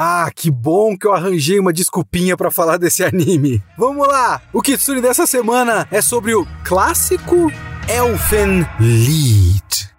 Ah, que bom que eu arranjei uma desculpinha para falar desse anime. Vamos lá! O Kitsune dessa semana é sobre o clássico Elfen Lied.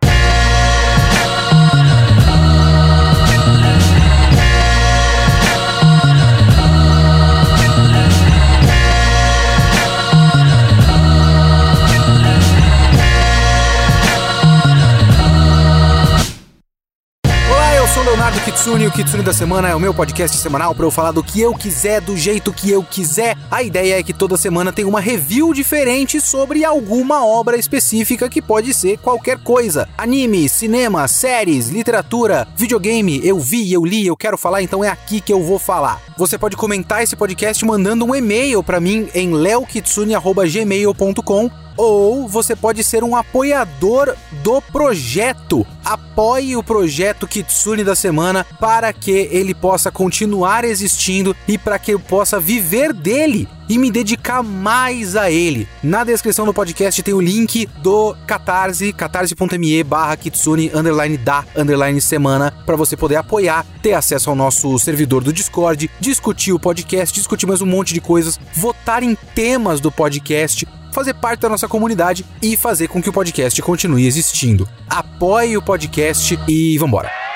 Leonardo Kitsune e o Kitsune da Semana é o meu podcast semanal para eu falar do que eu quiser, do jeito que eu quiser. A ideia é que toda semana tem uma review diferente sobre alguma obra específica que pode ser qualquer coisa. Anime, cinema, séries, literatura, videogame, eu vi, eu li, eu quero falar, então é aqui que eu vou falar. Você pode comentar esse podcast mandando um e-mail para mim em leokitsune@gmail.com ou você pode ser um apoiador do projeto. Apoie o projeto Kitsune da semana para que ele possa continuar existindo e para que eu possa viver dele e me dedicar mais a ele. Na descrição do podcast tem o link do Catarse, catarse.me barra kitsune underline da underline semana, para você poder apoiar, ter acesso ao nosso servidor do Discord, discutir o podcast, discutir mais um monte de coisas, votar em temas do podcast, fazer parte da nossa comunidade e fazer com que o podcast continue existindo. Apoie o podcast e vambora!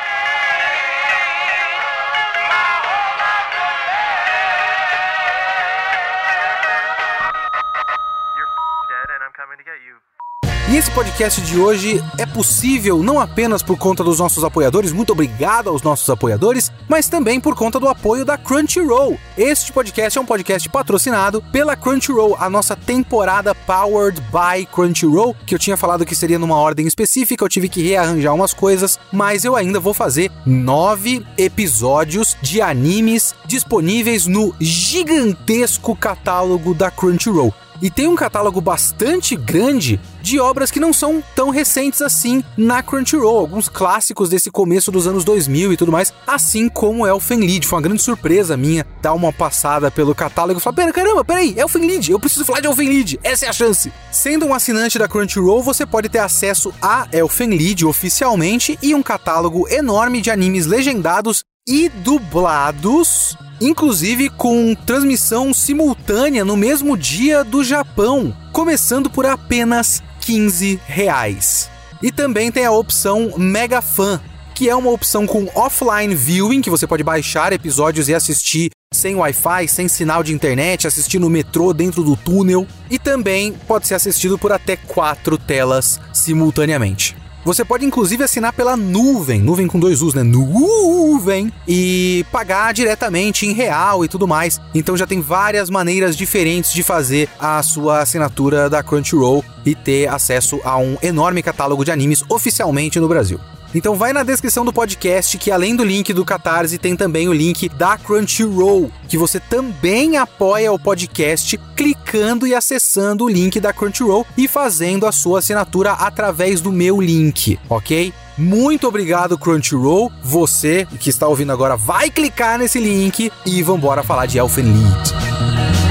E esse podcast de hoje é possível não apenas por conta dos nossos apoiadores, muito obrigado aos nossos apoiadores, mas também por conta do apoio da Crunchyroll. Este podcast é um podcast patrocinado pela Crunchyroll, a nossa temporada Powered by Crunchyroll, que eu tinha falado que seria numa ordem específica, eu tive que rearranjar umas coisas, mas eu ainda vou fazer nove episódios de animes disponíveis no gigantesco catálogo da Crunchyroll e tem um catálogo bastante grande de obras que não são tão recentes assim na Crunchyroll, alguns clássicos desse começo dos anos 2000 e tudo mais, assim como Elfen Lied. Foi uma grande surpresa minha dar uma passada pelo catálogo e falar: pera, caramba, peraí, Elfen Lied, eu preciso falar de Elfen Lied, essa é a chance. Sendo um assinante da Crunchyroll, você pode ter acesso a Elfen Lied oficialmente e um catálogo enorme de animes legendados e dublados inclusive com transmissão simultânea no mesmo dia do Japão, começando por apenas 15 reais. E também tem a opção Mega Fan, que é uma opção com offline viewing, que você pode baixar episódios e assistir sem Wi-Fi, sem sinal de internet, assistir no metrô dentro do túnel, e também pode ser assistido por até quatro telas simultaneamente. Você pode inclusive assinar pela nuvem, nuvem com dois U's, né? Nuvem, e pagar diretamente em real e tudo mais. Então já tem várias maneiras diferentes de fazer a sua assinatura da Crunchyroll e ter acesso a um enorme catálogo de animes oficialmente no Brasil. Então vai na descrição do podcast que além do link do Catarse tem também o link da Crunchyroll, que você também apoia o podcast clicando e acessando o link da Crunchyroll e fazendo a sua assinatura através do meu link, ok? Muito obrigado, Crunchyroll. Você que está ouvindo agora vai clicar nesse link e vambora falar de Elfen Lied.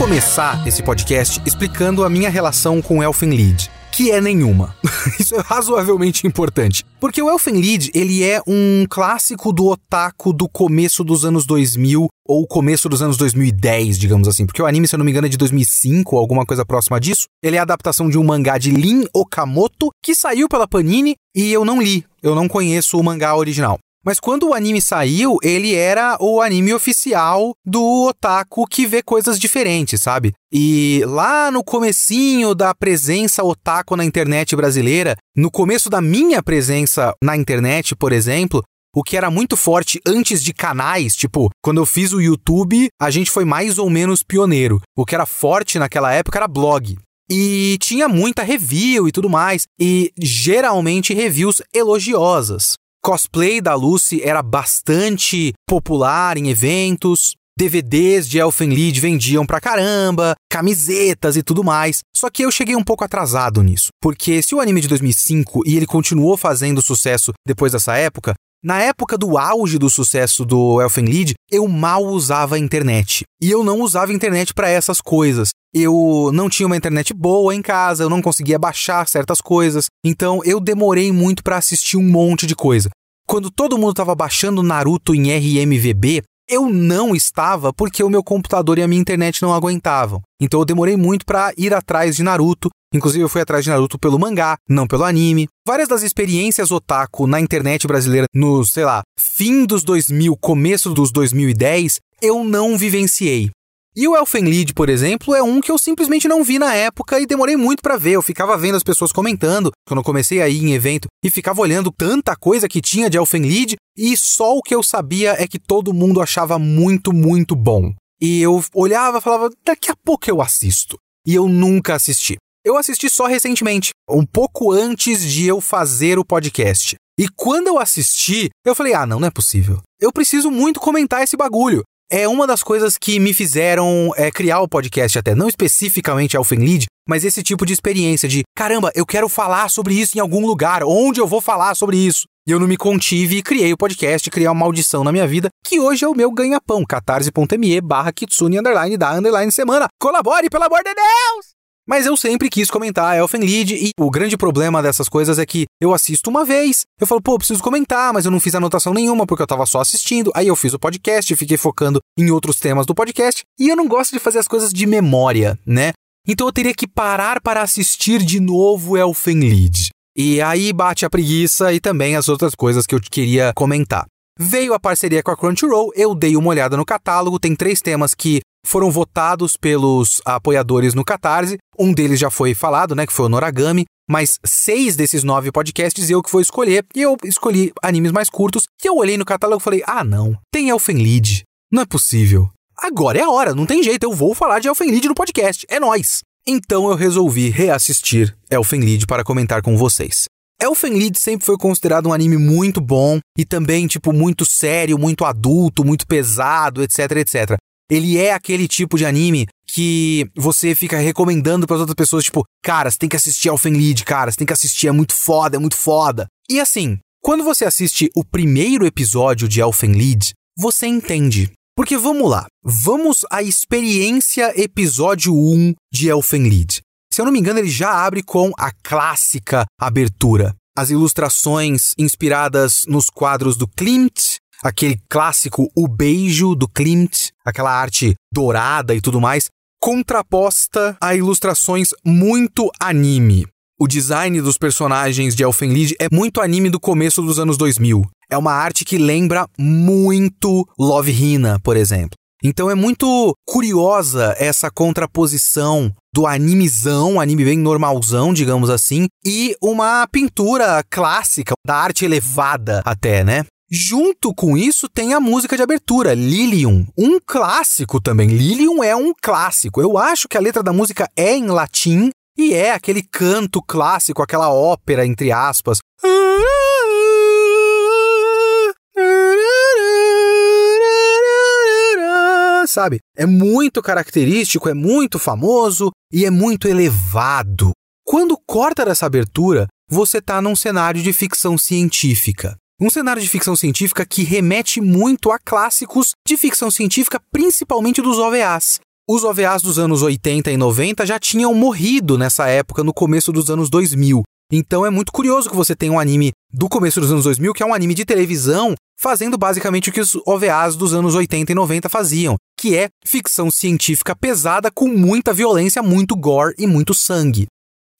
Começar esse podcast explicando a minha relação com Elfen Lied que é nenhuma. Isso é razoavelmente importante. Porque o Elfen Lied, ele é um clássico do otaku do começo dos anos 2000 ou começo dos anos 2010, digamos assim. Porque o anime, se eu não me engano, é de 2005 ou alguma coisa próxima disso. Ele é a adaptação de um mangá de Lin Okamoto que saiu pela Panini e eu não li. Eu não conheço o mangá original. Mas quando o anime saiu, ele era o anime oficial do otaku que vê coisas diferentes, sabe? E lá no comecinho da presença otaku na internet brasileira, no começo da minha presença na internet, por exemplo, o que era muito forte antes de canais, tipo, quando eu fiz o YouTube, a gente foi mais ou menos pioneiro. O que era forte naquela época era blog. E tinha muita review e tudo mais, e geralmente reviews elogiosas. Cosplay da Lucy era bastante popular em eventos. DVDs de Elfen Lied vendiam pra caramba, camisetas e tudo mais. Só que eu cheguei um pouco atrasado nisso, porque se o anime de 2005 e ele continuou fazendo sucesso depois dessa época, Na época do auge do sucesso do Elfen Lied, eu mal usava a internet. E eu não usava internet para essas coisas. Eu não tinha uma internet boa em casa, eu não conseguia baixar certas coisas. Então eu demorei muito para assistir um monte de coisa. Quando todo mundo estava baixando Naruto em RMVB, eu não estava porque o meu computador e a minha internet não aguentavam. Então eu demorei muito para ir atrás de Naruto. Inclusive eu fui atrás de Naruto pelo mangá, não pelo anime. Várias das experiências otaku na internet brasileira no, sei lá, fim dos 2000, começo dos 2010, eu não vivenciei. E o Elfen Lied, por exemplo, é um que eu simplesmente não vi na época e demorei muito para ver. Eu ficava vendo as pessoas comentando quando eu comecei a ir em evento e ficava olhando tanta coisa que tinha de Elfen Lied e só o que eu sabia é que todo mundo achava muito, muito bom. E eu olhava e falava, daqui a pouco eu assisto. E eu nunca assisti. Eu assisti só recentemente, um pouco antes de eu fazer o podcast. E quando eu assisti, eu falei: ah, não, não é possível. Eu preciso muito comentar esse bagulho é uma das coisas que me fizeram é, criar o podcast até, não especificamente Elfen Lead, mas esse tipo de experiência de, caramba, eu quero falar sobre isso em algum lugar, onde eu vou falar sobre isso? E eu não me contive e criei o podcast, criei uma maldição na minha vida, que hoje é o meu ganha-pão, catarse.me barra kitsune underline da underline semana. Colabore, pelo amor de Deus! Mas eu sempre quis comentar Elfen Lied e o grande problema dessas coisas é que eu assisto uma vez, eu falo, pô, preciso comentar, mas eu não fiz anotação nenhuma porque eu tava só assistindo. Aí eu fiz o podcast, fiquei focando em outros temas do podcast e eu não gosto de fazer as coisas de memória, né? Então eu teria que parar para assistir de novo Elfen Lied. E aí bate a preguiça e também as outras coisas que eu queria comentar. Veio a parceria com a Crunchyroll, eu dei uma olhada no catálogo, tem três temas que foram votados pelos apoiadores no Catarse. Um deles já foi falado, né, que foi o Noragami, mas seis desses nove podcasts eu que vou escolher, e eu escolhi animes mais curtos, e eu olhei no catálogo e falei, ah não, tem Elfen Lied, não é possível. Agora é a hora, não tem jeito, eu vou falar de Elfen Lied no podcast, é nós. Então eu resolvi reassistir Elfen Lied para comentar com vocês. Elfen Lied sempre foi considerado um anime muito bom e também, tipo, muito sério, muito adulto, muito pesado, etc, etc ele é aquele tipo de anime que você fica recomendando para outras pessoas, tipo, cara, você tem que assistir Elfen Lied, cara, você tem que assistir, é muito foda, é muito foda. E assim, quando você assiste o primeiro episódio de Elfen Lied, você entende. Porque vamos lá, vamos à experiência episódio 1 de Elfen Lied. Se eu não me engano, ele já abre com a clássica abertura. As ilustrações inspiradas nos quadros do Klimt aquele clássico O Beijo do Klimt, aquela arte dourada e tudo mais, contraposta a ilustrações muito anime. O design dos personagens de Elfen Lied é muito anime do começo dos anos 2000. É uma arte que lembra muito Love Hina, por exemplo. Então é muito curiosa essa contraposição do animezão, anime bem normalzão, digamos assim, e uma pintura clássica, da arte elevada até, né? Junto com isso tem a música de abertura, Lilium, um clássico também. Lilium é um clássico. Eu acho que a letra da música é em latim e é aquele canto clássico, aquela ópera entre aspas. Sabe? É muito característico, é muito famoso e é muito elevado. Quando corta dessa abertura, você está num cenário de ficção científica. Um cenário de ficção científica que remete muito a clássicos de ficção científica, principalmente dos OVAs. Os OVAs dos anos 80 e 90 já tinham morrido nessa época, no começo dos anos 2000. Então é muito curioso que você tenha um anime do começo dos anos 2000, que é um anime de televisão, fazendo basicamente o que os OVAs dos anos 80 e 90 faziam, que é ficção científica pesada com muita violência, muito gore e muito sangue.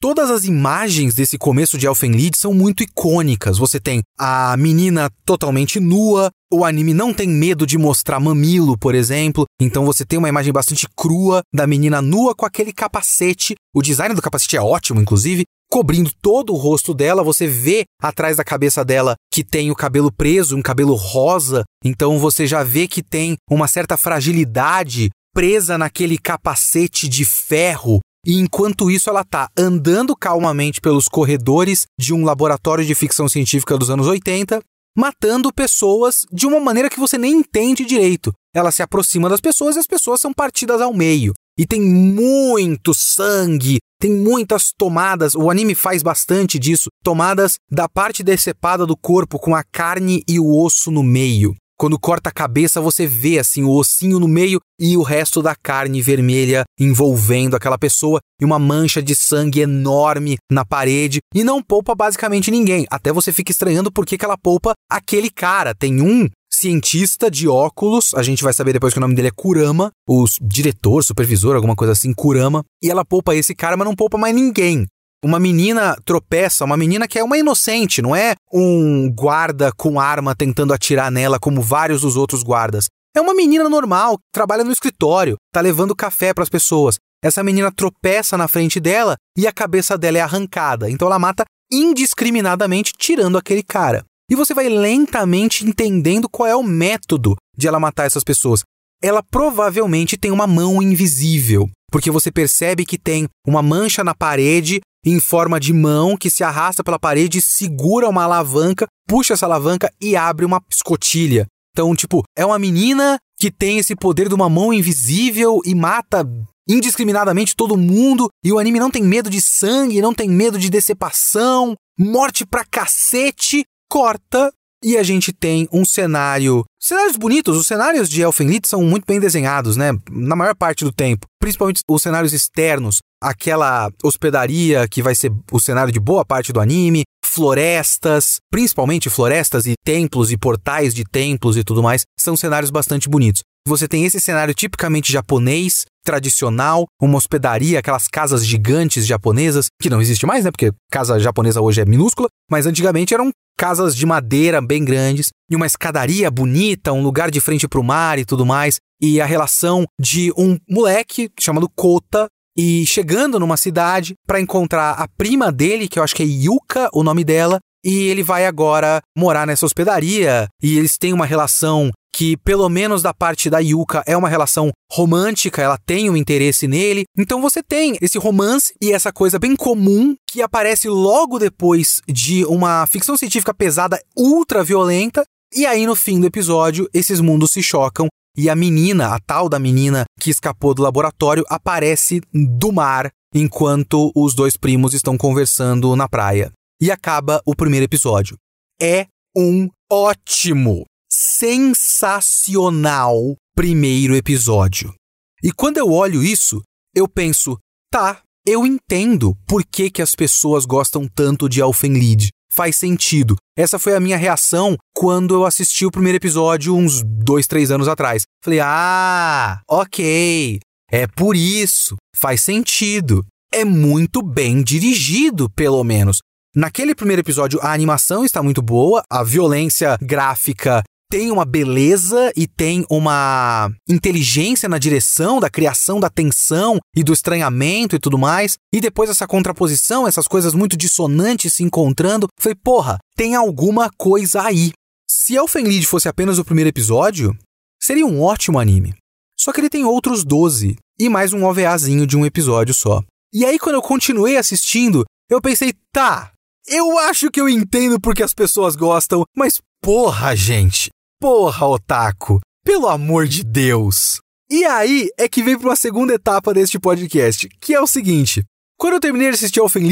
Todas as imagens desse começo de Elfen Lied são muito icônicas. Você tem a menina totalmente nua, o anime não tem medo de mostrar mamilo, por exemplo. Então você tem uma imagem bastante crua da menina nua com aquele capacete. O design do capacete é ótimo, inclusive, cobrindo todo o rosto dela. Você vê atrás da cabeça dela que tem o cabelo preso, um cabelo rosa. Então você já vê que tem uma certa fragilidade presa naquele capacete de ferro e enquanto isso, ela tá andando calmamente pelos corredores de um laboratório de ficção científica dos anos 80, matando pessoas de uma maneira que você nem entende direito. Ela se aproxima das pessoas e as pessoas são partidas ao meio. E tem muito sangue, tem muitas tomadas, o anime faz bastante disso, tomadas da parte decepada do corpo com a carne e o osso no meio. Quando corta a cabeça, você vê assim o ossinho no meio e o resto da carne vermelha envolvendo aquela pessoa e uma mancha de sangue enorme na parede e não poupa basicamente ninguém. Até você fica estranhando por que, que ela poupa aquele cara. Tem um cientista de óculos, a gente vai saber depois que o nome dele é Kurama, o diretor, supervisor, alguma coisa assim, Kurama, e ela poupa esse cara, mas não poupa mais ninguém uma menina tropeça, uma menina que é uma inocente, não é um guarda com arma tentando atirar nela como vários dos outros guardas. É uma menina normal, que trabalha no escritório, tá levando café para as pessoas. Essa menina tropeça na frente dela e a cabeça dela é arrancada. Então ela mata indiscriminadamente, tirando aquele cara. E você vai lentamente entendendo qual é o método de ela matar essas pessoas. Ela provavelmente tem uma mão invisível, porque você percebe que tem uma mancha na parede em forma de mão que se arrasta pela parede, segura uma alavanca, puxa essa alavanca e abre uma escotilha. Então, tipo, é uma menina que tem esse poder de uma mão invisível e mata indiscriminadamente todo mundo, e o anime não tem medo de sangue, não tem medo de decepção, morte pra cacete, corta e a gente tem um cenário. Cenários bonitos, os cenários de Elfenlied são muito bem desenhados, né? Na maior parte do tempo. Principalmente os cenários externos, aquela hospedaria que vai ser o cenário de boa parte do anime, florestas, principalmente florestas e templos e portais de templos e tudo mais, são cenários bastante bonitos. Você tem esse cenário tipicamente japonês, tradicional, uma hospedaria, aquelas casas gigantes japonesas, que não existe mais, né? Porque casa japonesa hoje é minúscula, mas antigamente eram casas de madeira bem grandes e uma escadaria bonita, um lugar de frente para o mar e tudo mais. E a relação de um moleque chamado Kota e chegando numa cidade para encontrar a prima dele, que eu acho que é Yuka, o nome dela, e ele vai agora morar nessa hospedaria e eles têm uma relação que, pelo menos da parte da Yuka, é uma relação romântica, ela tem um interesse nele. Então você tem esse romance e essa coisa bem comum que aparece logo depois de uma ficção científica pesada, ultra violenta. E aí, no fim do episódio, esses mundos se chocam e a menina, a tal da menina que escapou do laboratório, aparece do mar enquanto os dois primos estão conversando na praia. E acaba o primeiro episódio. É um ótimo sensacional primeiro episódio. E quando eu olho isso, eu penso, tá, eu entendo por que, que as pessoas gostam tanto de Elfenlied. Faz sentido. Essa foi a minha reação quando eu assisti o primeiro episódio uns dois, três anos atrás. Falei, ah, ok, é por isso, faz sentido. É muito bem dirigido, pelo menos. Naquele primeiro episódio, a animação está muito boa, a violência gráfica tem uma beleza e tem uma inteligência na direção da criação da tensão e do estranhamento e tudo mais. E depois essa contraposição, essas coisas muito dissonantes se encontrando. Falei, porra, tem alguma coisa aí. Se Elfenlied fosse apenas o primeiro episódio, seria um ótimo anime. Só que ele tem outros 12 e mais um OVAzinho de um episódio só. E aí, quando eu continuei assistindo, eu pensei, tá, eu acho que eu entendo porque as pessoas gostam, mas porra, gente, Porra, otaku! Pelo amor de Deus! E aí é que vem para uma segunda etapa deste podcast, que é o seguinte: quando eu terminei de assistir Elfen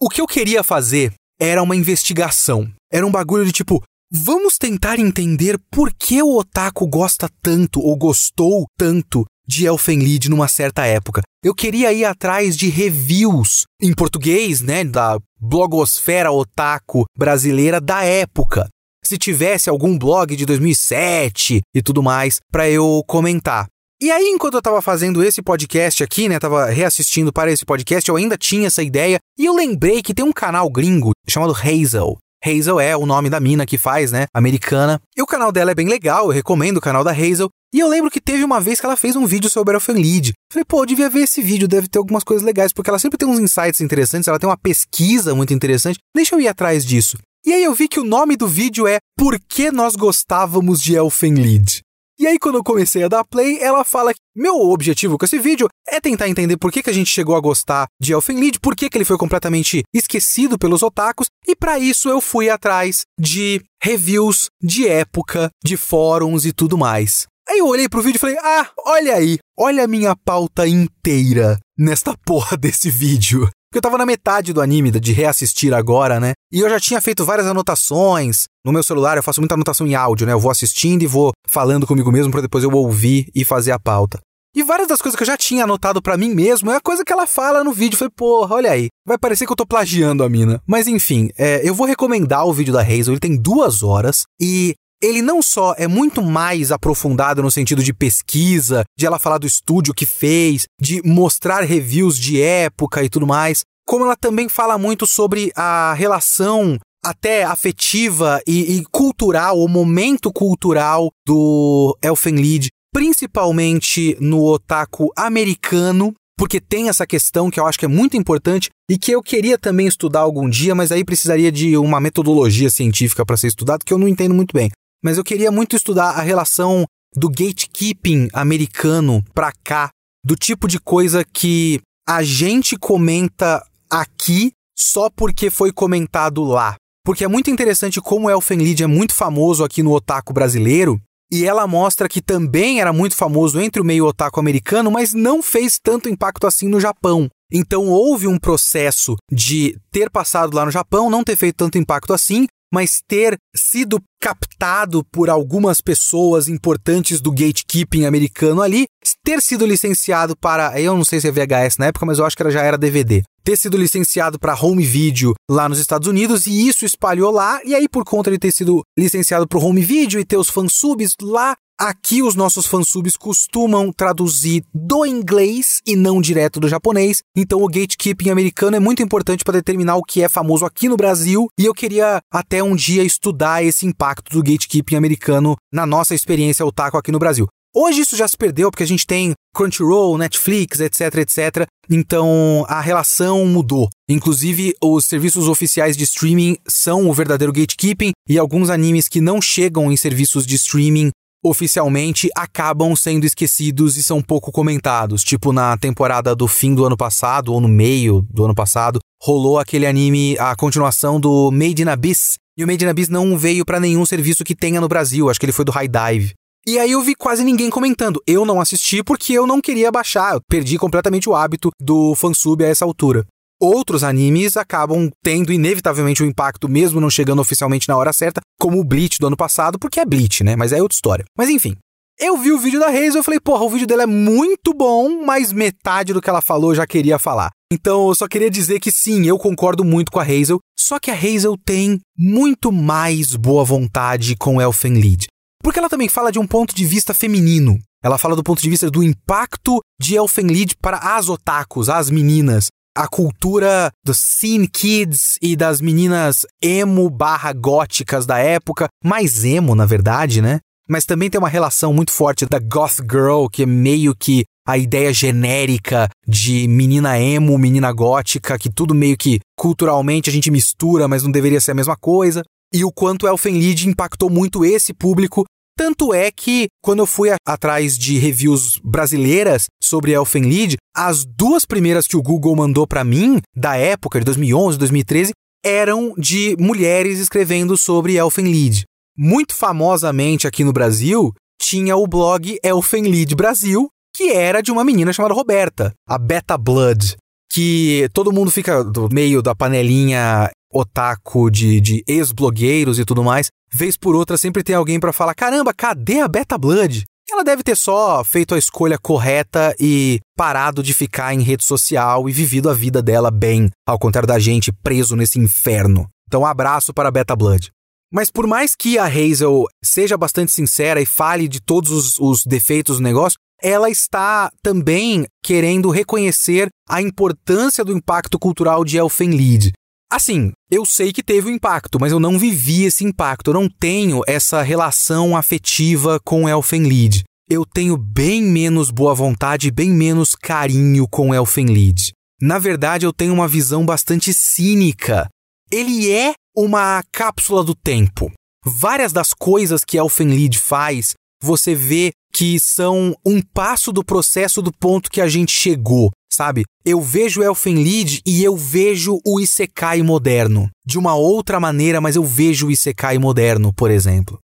o que eu queria fazer era uma investigação. Era um bagulho de tipo, vamos tentar entender por que o otaku gosta tanto ou gostou tanto de Elfenlied numa certa época. Eu queria ir atrás de reviews em português, né, da blogosfera otaku brasileira da época se tivesse algum blog de 2007 e tudo mais para eu comentar. E aí, enquanto eu tava fazendo esse podcast aqui, né, tava reassistindo para esse podcast, eu ainda tinha essa ideia e eu lembrei que tem um canal gringo chamado Hazel. Hazel é o nome da mina que faz, né, americana. E o canal dela é bem legal, eu recomendo o canal da Hazel. E eu lembro que teve uma vez que ela fez um vídeo sobre Elfen Lead. Falei, pô, eu devia ver esse vídeo, deve ter algumas coisas legais, porque ela sempre tem uns insights interessantes, ela tem uma pesquisa muito interessante. Deixa eu ir atrás disso. E aí eu vi que o nome do vídeo é Por que nós gostávamos de Elfenlied? E aí, quando eu comecei a dar play, ela fala que meu objetivo com esse vídeo é tentar entender por que, que a gente chegou a gostar de Elfenlied, por que, que ele foi completamente esquecido pelos otakus, e para isso eu fui atrás de reviews de época, de fóruns e tudo mais. Aí eu olhei pro vídeo e falei: Ah, olha aí, olha a minha pauta inteira nesta porra desse vídeo. Porque eu tava na metade do anime, de reassistir agora, né? E eu já tinha feito várias anotações. No meu celular eu faço muita anotação em áudio, né? Eu vou assistindo e vou falando comigo mesmo para depois eu ouvir e fazer a pauta. E várias das coisas que eu já tinha anotado para mim mesmo é a coisa que ela fala no vídeo. Falei, porra, olha aí. Vai parecer que eu tô plagiando a mina. Mas enfim, é, eu vou recomendar o vídeo da Hazel. Ele tem duas horas e ele não só é muito mais aprofundado no sentido de pesquisa, de ela falar do estúdio que fez, de mostrar reviews de época e tudo mais, como ela também fala muito sobre a relação até afetiva e, e cultural, o momento cultural do Elfenlied, principalmente no otaku americano, porque tem essa questão que eu acho que é muito importante e que eu queria também estudar algum dia, mas aí precisaria de uma metodologia científica para ser estudado que eu não entendo muito bem mas eu queria muito estudar a relação do gatekeeping americano pra cá, do tipo de coisa que a gente comenta aqui só porque foi comentado lá. Porque é muito interessante como Elfenlied é muito famoso aqui no otaku brasileiro, e ela mostra que também era muito famoso entre o meio otaku americano, mas não fez tanto impacto assim no Japão. Então houve um processo de ter passado lá no Japão, não ter feito tanto impacto assim, mas ter sido captado por algumas pessoas importantes do gatekeeping americano ali, ter sido licenciado para, eu não sei se é VHS na época, mas eu acho que ela já era DVD. Ter sido licenciado para home video lá nos Estados Unidos e isso espalhou lá, e aí por conta de ter sido licenciado para home video e ter os fansubs lá, Aqui os nossos fansubs costumam traduzir do inglês e não direto do japonês, então o gatekeeping americano é muito importante para determinar o que é famoso aqui no Brasil, e eu queria até um dia estudar esse impacto do gatekeeping americano na nossa experiência otaku aqui no Brasil. Hoje isso já se perdeu porque a gente tem Crunchyroll, Netflix, etc, etc. Então a relação mudou. Inclusive, os serviços oficiais de streaming são o verdadeiro gatekeeping e alguns animes que não chegam em serviços de streaming oficialmente acabam sendo esquecidos e são pouco comentados. Tipo na temporada do fim do ano passado, ou no meio do ano passado, rolou aquele anime, a continuação do Made in Abyss. E o Made in Abyss não veio para nenhum serviço que tenha no Brasil, acho que ele foi do High Dive. E aí eu vi quase ninguém comentando. Eu não assisti porque eu não queria baixar, eu perdi completamente o hábito do fansub a essa altura outros animes acabam tendo inevitavelmente um impacto, mesmo não chegando oficialmente na hora certa, como o Bleach do ano passado, porque é Bleach, né? Mas é outra história. Mas enfim. Eu vi o vídeo da Hazel e falei, porra, o vídeo dela é muito bom, mas metade do que ela falou eu já queria falar. Então eu só queria dizer que sim, eu concordo muito com a Hazel, só que a Hazel tem muito mais boa vontade com Elfenlied. Porque ela também fala de um ponto de vista feminino. Ela fala do ponto de vista do impacto de Elfenlied para as otakus, as meninas, a cultura dos scene kids e das meninas emo barra góticas da época, mais emo na verdade, né? Mas também tem uma relação muito forte da goth girl, que é meio que a ideia genérica de menina emo, menina gótica, que tudo meio que culturalmente a gente mistura, mas não deveria ser a mesma coisa. E o quanto Elfenlied impactou muito esse público tanto é que, quando eu fui a, atrás de reviews brasileiras sobre Elfenlied, as duas primeiras que o Google mandou para mim, da época, de 2011, 2013, eram de mulheres escrevendo sobre Elfenlied. Muito famosamente aqui no Brasil, tinha o blog Elfenlied Brasil, que era de uma menina chamada Roberta, a Beta Blood, que todo mundo fica do meio da panelinha otaku de, de ex-blogueiros e tudo mais, vez por outra sempre tem alguém para falar: caramba, cadê a Beta Blood? Ela deve ter só feito a escolha correta e parado de ficar em rede social e vivido a vida dela bem, ao contrário da gente preso nesse inferno. Então, abraço para a Beta Blood. Mas por mais que a Hazel seja bastante sincera e fale de todos os, os defeitos do negócio, ela está também querendo reconhecer a importância do impacto cultural de Elfenlied. Assim, eu sei que teve um impacto, mas eu não vivi esse impacto. Eu não tenho essa relação afetiva com Elfenlied. Eu tenho bem menos boa vontade bem menos carinho com Elfenlied. Na verdade, eu tenho uma visão bastante cínica. Ele é uma cápsula do tempo. Várias das coisas que Elfenlied faz, você vê que são um passo do processo do ponto que a gente chegou sabe? Eu vejo Elfenlied e eu vejo o Isekai moderno. De uma outra maneira, mas eu vejo o Isekai moderno, por exemplo.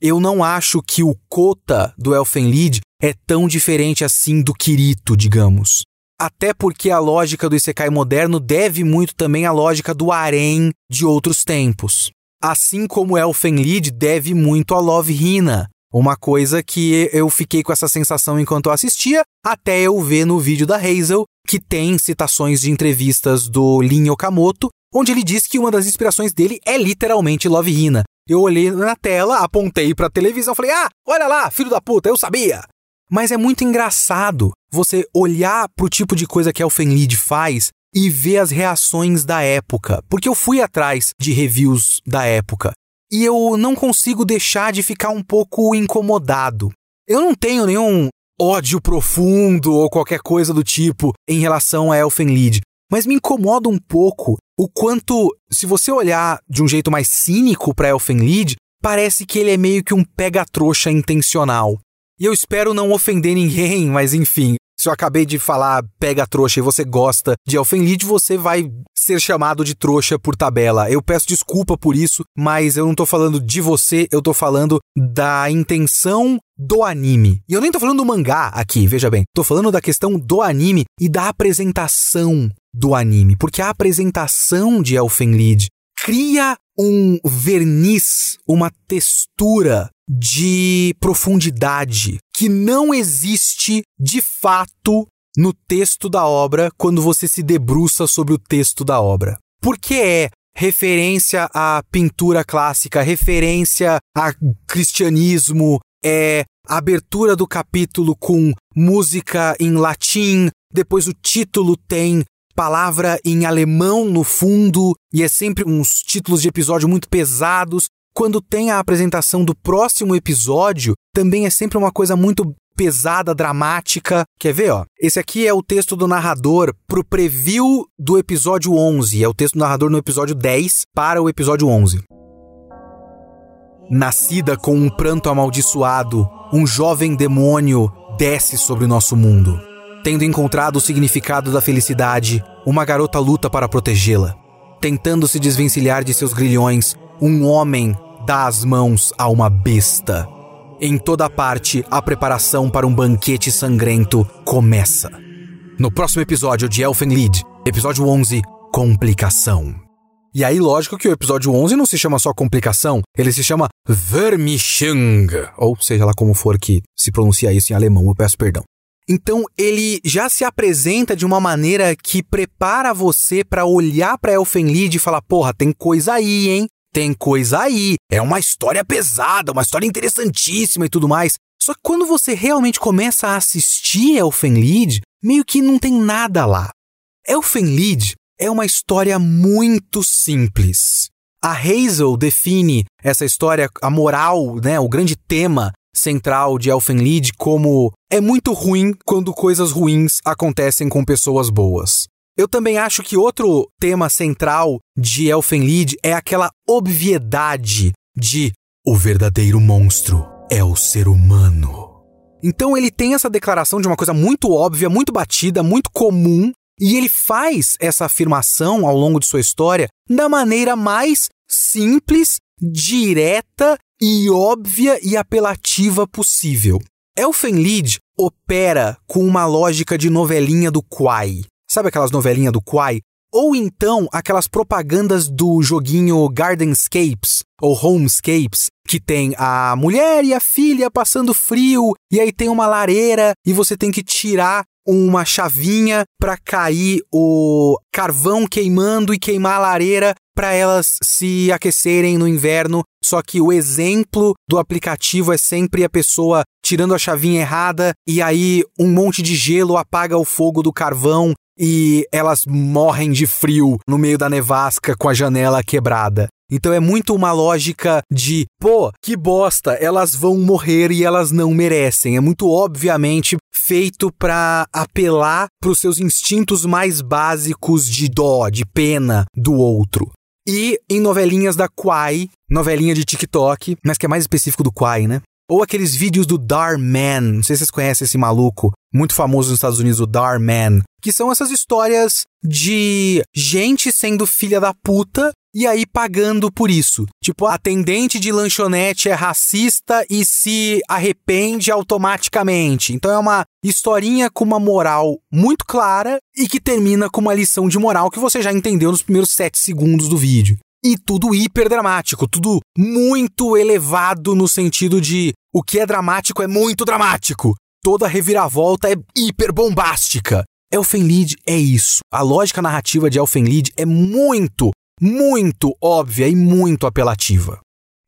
Eu não acho que o Kota do Elfenlied é tão diferente assim do Kirito, digamos. até porque a lógica do Isekai moderno deve muito também à lógica do harem de outros tempos. Assim como Elfenlied deve muito a Love Hina, uma coisa que eu fiquei com essa sensação enquanto eu assistia, até eu ver no vídeo da Hazel, que tem citações de entrevistas do Lin Okamoto, onde ele diz que uma das inspirações dele é literalmente Love Hina. Eu olhei na tela, apontei pra televisão, falei: "Ah, olha lá, filho da puta, eu sabia". Mas é muito engraçado você olhar pro tipo de coisa que Elfenlied faz e ver as reações da época, porque eu fui atrás de reviews da época e eu não consigo deixar de ficar um pouco incomodado. Eu não tenho nenhum ódio profundo ou qualquer coisa do tipo em relação a Elfenlied, mas me incomoda um pouco o quanto, se você olhar de um jeito mais cínico para Elfenlied, parece que ele é meio que um pega-trouxa intencional. E eu espero não ofender ninguém, mas enfim, se eu acabei de falar pega trouxa e você gosta de Elfenlied, você vai ser chamado de trouxa por tabela. Eu peço desculpa por isso, mas eu não tô falando de você, eu tô falando da intenção do anime. E eu nem tô falando do mangá aqui, veja bem. Tô falando da questão do anime e da apresentação do anime, porque a apresentação de Elfenlied cria um verniz, uma textura de profundidade que não existe de fato no texto da obra quando você se debruça sobre o texto da obra. Porque é referência à pintura clássica, referência a cristianismo, é abertura do capítulo com música em latim, depois o título tem palavra em alemão no fundo e é sempre uns títulos de episódio muito pesados. Quando tem a apresentação do próximo episódio, também é sempre uma coisa muito pesada, dramática. Quer ver, ó? Esse aqui é o texto do narrador pro preview do episódio 11. É o texto do narrador no episódio 10 para o episódio 11. Nascida com um pranto amaldiçoado, um jovem demônio desce sobre nosso mundo. Tendo encontrado o significado da felicidade, uma garota luta para protegê-la. Tentando se desvencilhar de seus grilhões, um homem dá as mãos a uma besta. Em toda parte, a preparação para um banquete sangrento começa. No próximo episódio de Elfenlied, episódio 11, Complicação. E aí, lógico que o episódio 11 não se chama só Complicação, ele se chama Vermischung, ou seja lá como for que se pronuncia isso em alemão, eu peço perdão. Então ele já se apresenta de uma maneira que prepara você para olhar para Elfenlied e falar: porra, tem coisa aí, hein? Tem coisa aí. É uma história pesada, uma história interessantíssima e tudo mais. Só que quando você realmente começa a assistir Elfenlied, meio que não tem nada lá. Elfenlied é uma história muito simples. A Hazel define essa história, a moral, né, o grande tema central de Elfenlied como é muito ruim quando coisas ruins acontecem com pessoas boas. Eu também acho que outro tema central de Elfenlied é aquela obviedade de o verdadeiro monstro é o ser humano. Então ele tem essa declaração de uma coisa muito óbvia, muito batida, muito comum, e ele faz essa afirmação ao longo de sua história da maneira mais simples, direta e óbvia e apelativa possível. Elfenlied opera com uma lógica de novelinha do Quai. Sabe aquelas novelinhas do Quai? Ou então aquelas propagandas do joguinho Gardenscapes ou Homescapes, que tem a mulher e a filha passando frio, e aí tem uma lareira e você tem que tirar uma chavinha para cair o carvão queimando e queimar a lareira para elas se aquecerem no inverno. Só que o exemplo do aplicativo é sempre a pessoa tirando a chavinha errada e aí um monte de gelo apaga o fogo do carvão e elas morrem de frio no meio da nevasca com a janela quebrada. Então é muito uma lógica de, pô, que bosta, elas vão morrer e elas não merecem. É muito obviamente feito para apelar para os seus instintos mais básicos de dó, de pena do outro. E em novelinhas da Quai, novelinha de TikTok, mas que é mais específico do Quai, né? Ou aqueles vídeos do Dar Man, não sei se vocês conhecem esse maluco, muito famoso nos Estados Unidos, o Dar Man, que são essas histórias de gente sendo filha da puta e aí pagando por isso. Tipo, a atendente de lanchonete é racista e se arrepende automaticamente. Então é uma historinha com uma moral muito clara e que termina com uma lição de moral que você já entendeu nos primeiros sete segundos do vídeo. E tudo hiper dramático, tudo muito elevado no sentido de o que é dramático é muito dramático. Toda reviravolta é hiper bombástica. Elfenlied é isso. A lógica narrativa de Elfenlied é muito, muito óbvia e muito apelativa.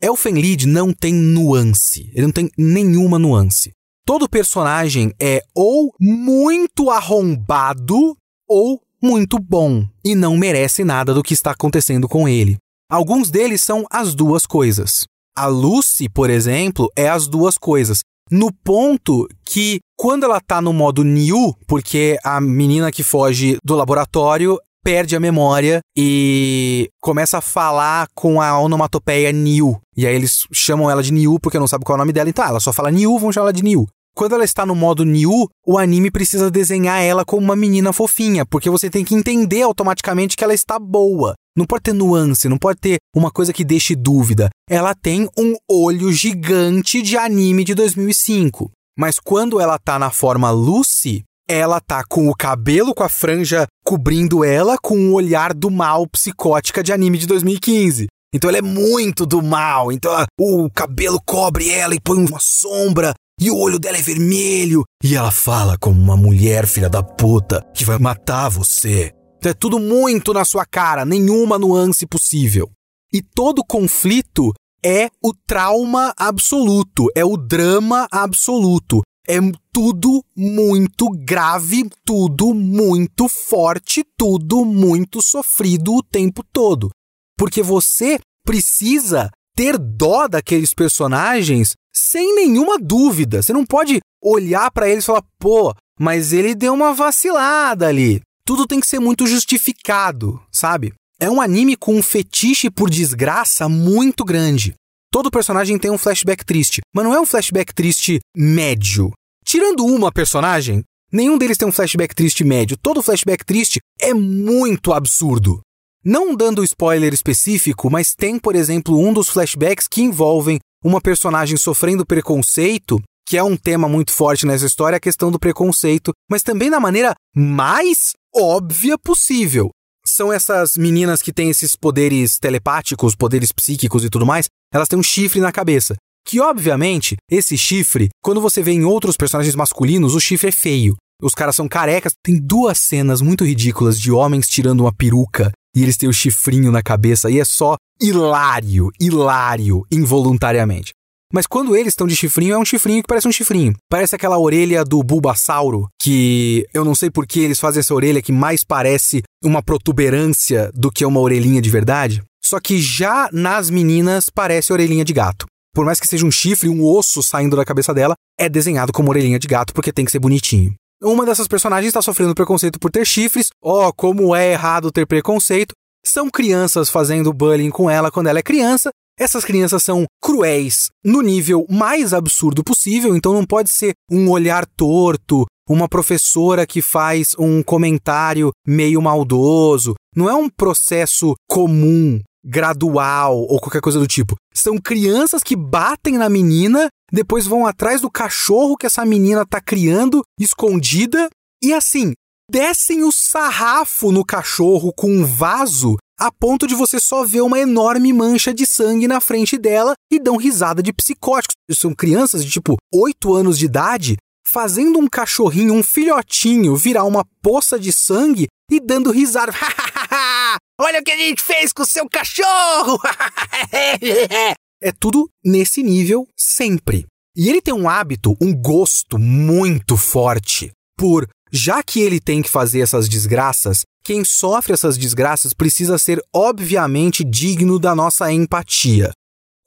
Elfenlied não tem nuance, ele não tem nenhuma nuance. Todo personagem é ou muito arrombado ou muito bom e não merece nada do que está acontecendo com ele. Alguns deles são as duas coisas. A Lucy, por exemplo, é as duas coisas. No ponto que, quando ela tá no modo new, porque a menina que foge do laboratório perde a memória e começa a falar com a onomatopeia new. E aí eles chamam ela de new porque não sabe qual é o nome dela. Então, ah, ela só fala new, vamos chamar ela de new. Quando ela está no modo new, o anime precisa desenhar ela como uma menina fofinha, porque você tem que entender automaticamente que ela está boa. Não pode ter nuance, não pode ter uma coisa que deixe dúvida. Ela tem um olho gigante de anime de 2005. Mas quando ela tá na forma Lucy, ela tá com o cabelo com a franja cobrindo ela com o olhar do mal psicótica de anime de 2015. Então ela é muito do mal. Então o cabelo cobre ela e põe uma sombra. E o olho dela é vermelho. E ela fala como uma mulher filha da puta que vai matar você. Então é tudo muito na sua cara, nenhuma nuance possível. E todo conflito é o trauma absoluto, é o drama absoluto. É tudo muito grave, tudo muito forte, tudo muito sofrido o tempo todo. Porque você precisa ter dó daqueles personagens sem nenhuma dúvida. Você não pode olhar para eles e falar, pô, mas ele deu uma vacilada ali tudo tem que ser muito justificado, sabe? É um anime com um fetiche por desgraça muito grande. Todo personagem tem um flashback triste, mas não é um flashback triste médio. Tirando uma personagem, nenhum deles tem um flashback triste médio. Todo flashback triste é muito absurdo. Não dando spoiler específico, mas tem, por exemplo, um dos flashbacks que envolvem uma personagem sofrendo preconceito que é um tema muito forte nessa história, a questão do preconceito, mas também da maneira mais óbvia possível. São essas meninas que têm esses poderes telepáticos, poderes psíquicos e tudo mais, elas têm um chifre na cabeça. Que, obviamente, esse chifre, quando você vê em outros personagens masculinos, o chifre é feio. Os caras são carecas. Tem duas cenas muito ridículas de homens tirando uma peruca e eles têm o chifrinho na cabeça e é só hilário, hilário, involuntariamente. Mas quando eles estão de chifrinho, é um chifrinho que parece um chifrinho. Parece aquela orelha do Bulbasauro, que eu não sei por que eles fazem essa orelha que mais parece uma protuberância do que uma orelhinha de verdade. Só que já nas meninas parece orelhinha de gato. Por mais que seja um chifre, um osso saindo da cabeça dela, é desenhado como orelhinha de gato porque tem que ser bonitinho. Uma dessas personagens está sofrendo preconceito por ter chifres. Oh, como é errado ter preconceito. São crianças fazendo bullying com ela quando ela é criança essas crianças são cruéis no nível mais absurdo possível, então não pode ser um olhar torto, uma professora que faz um comentário meio maldoso. Não é um processo comum, gradual ou qualquer coisa do tipo. São crianças que batem na menina, depois vão atrás do cachorro que essa menina tá criando, escondida, e assim, descem o sarrafo no cachorro com um vaso a ponto de você só ver uma enorme mancha de sangue na frente dela e dão risada de psicóticos. São crianças de tipo 8 anos de idade fazendo um cachorrinho, um filhotinho, virar uma poça de sangue e dando risada. Olha o que a gente fez com o seu cachorro! é tudo nesse nível sempre. E ele tem um hábito, um gosto muito forte por, já que ele tem que fazer essas desgraças, quem sofre essas desgraças precisa ser obviamente digno da nossa empatia.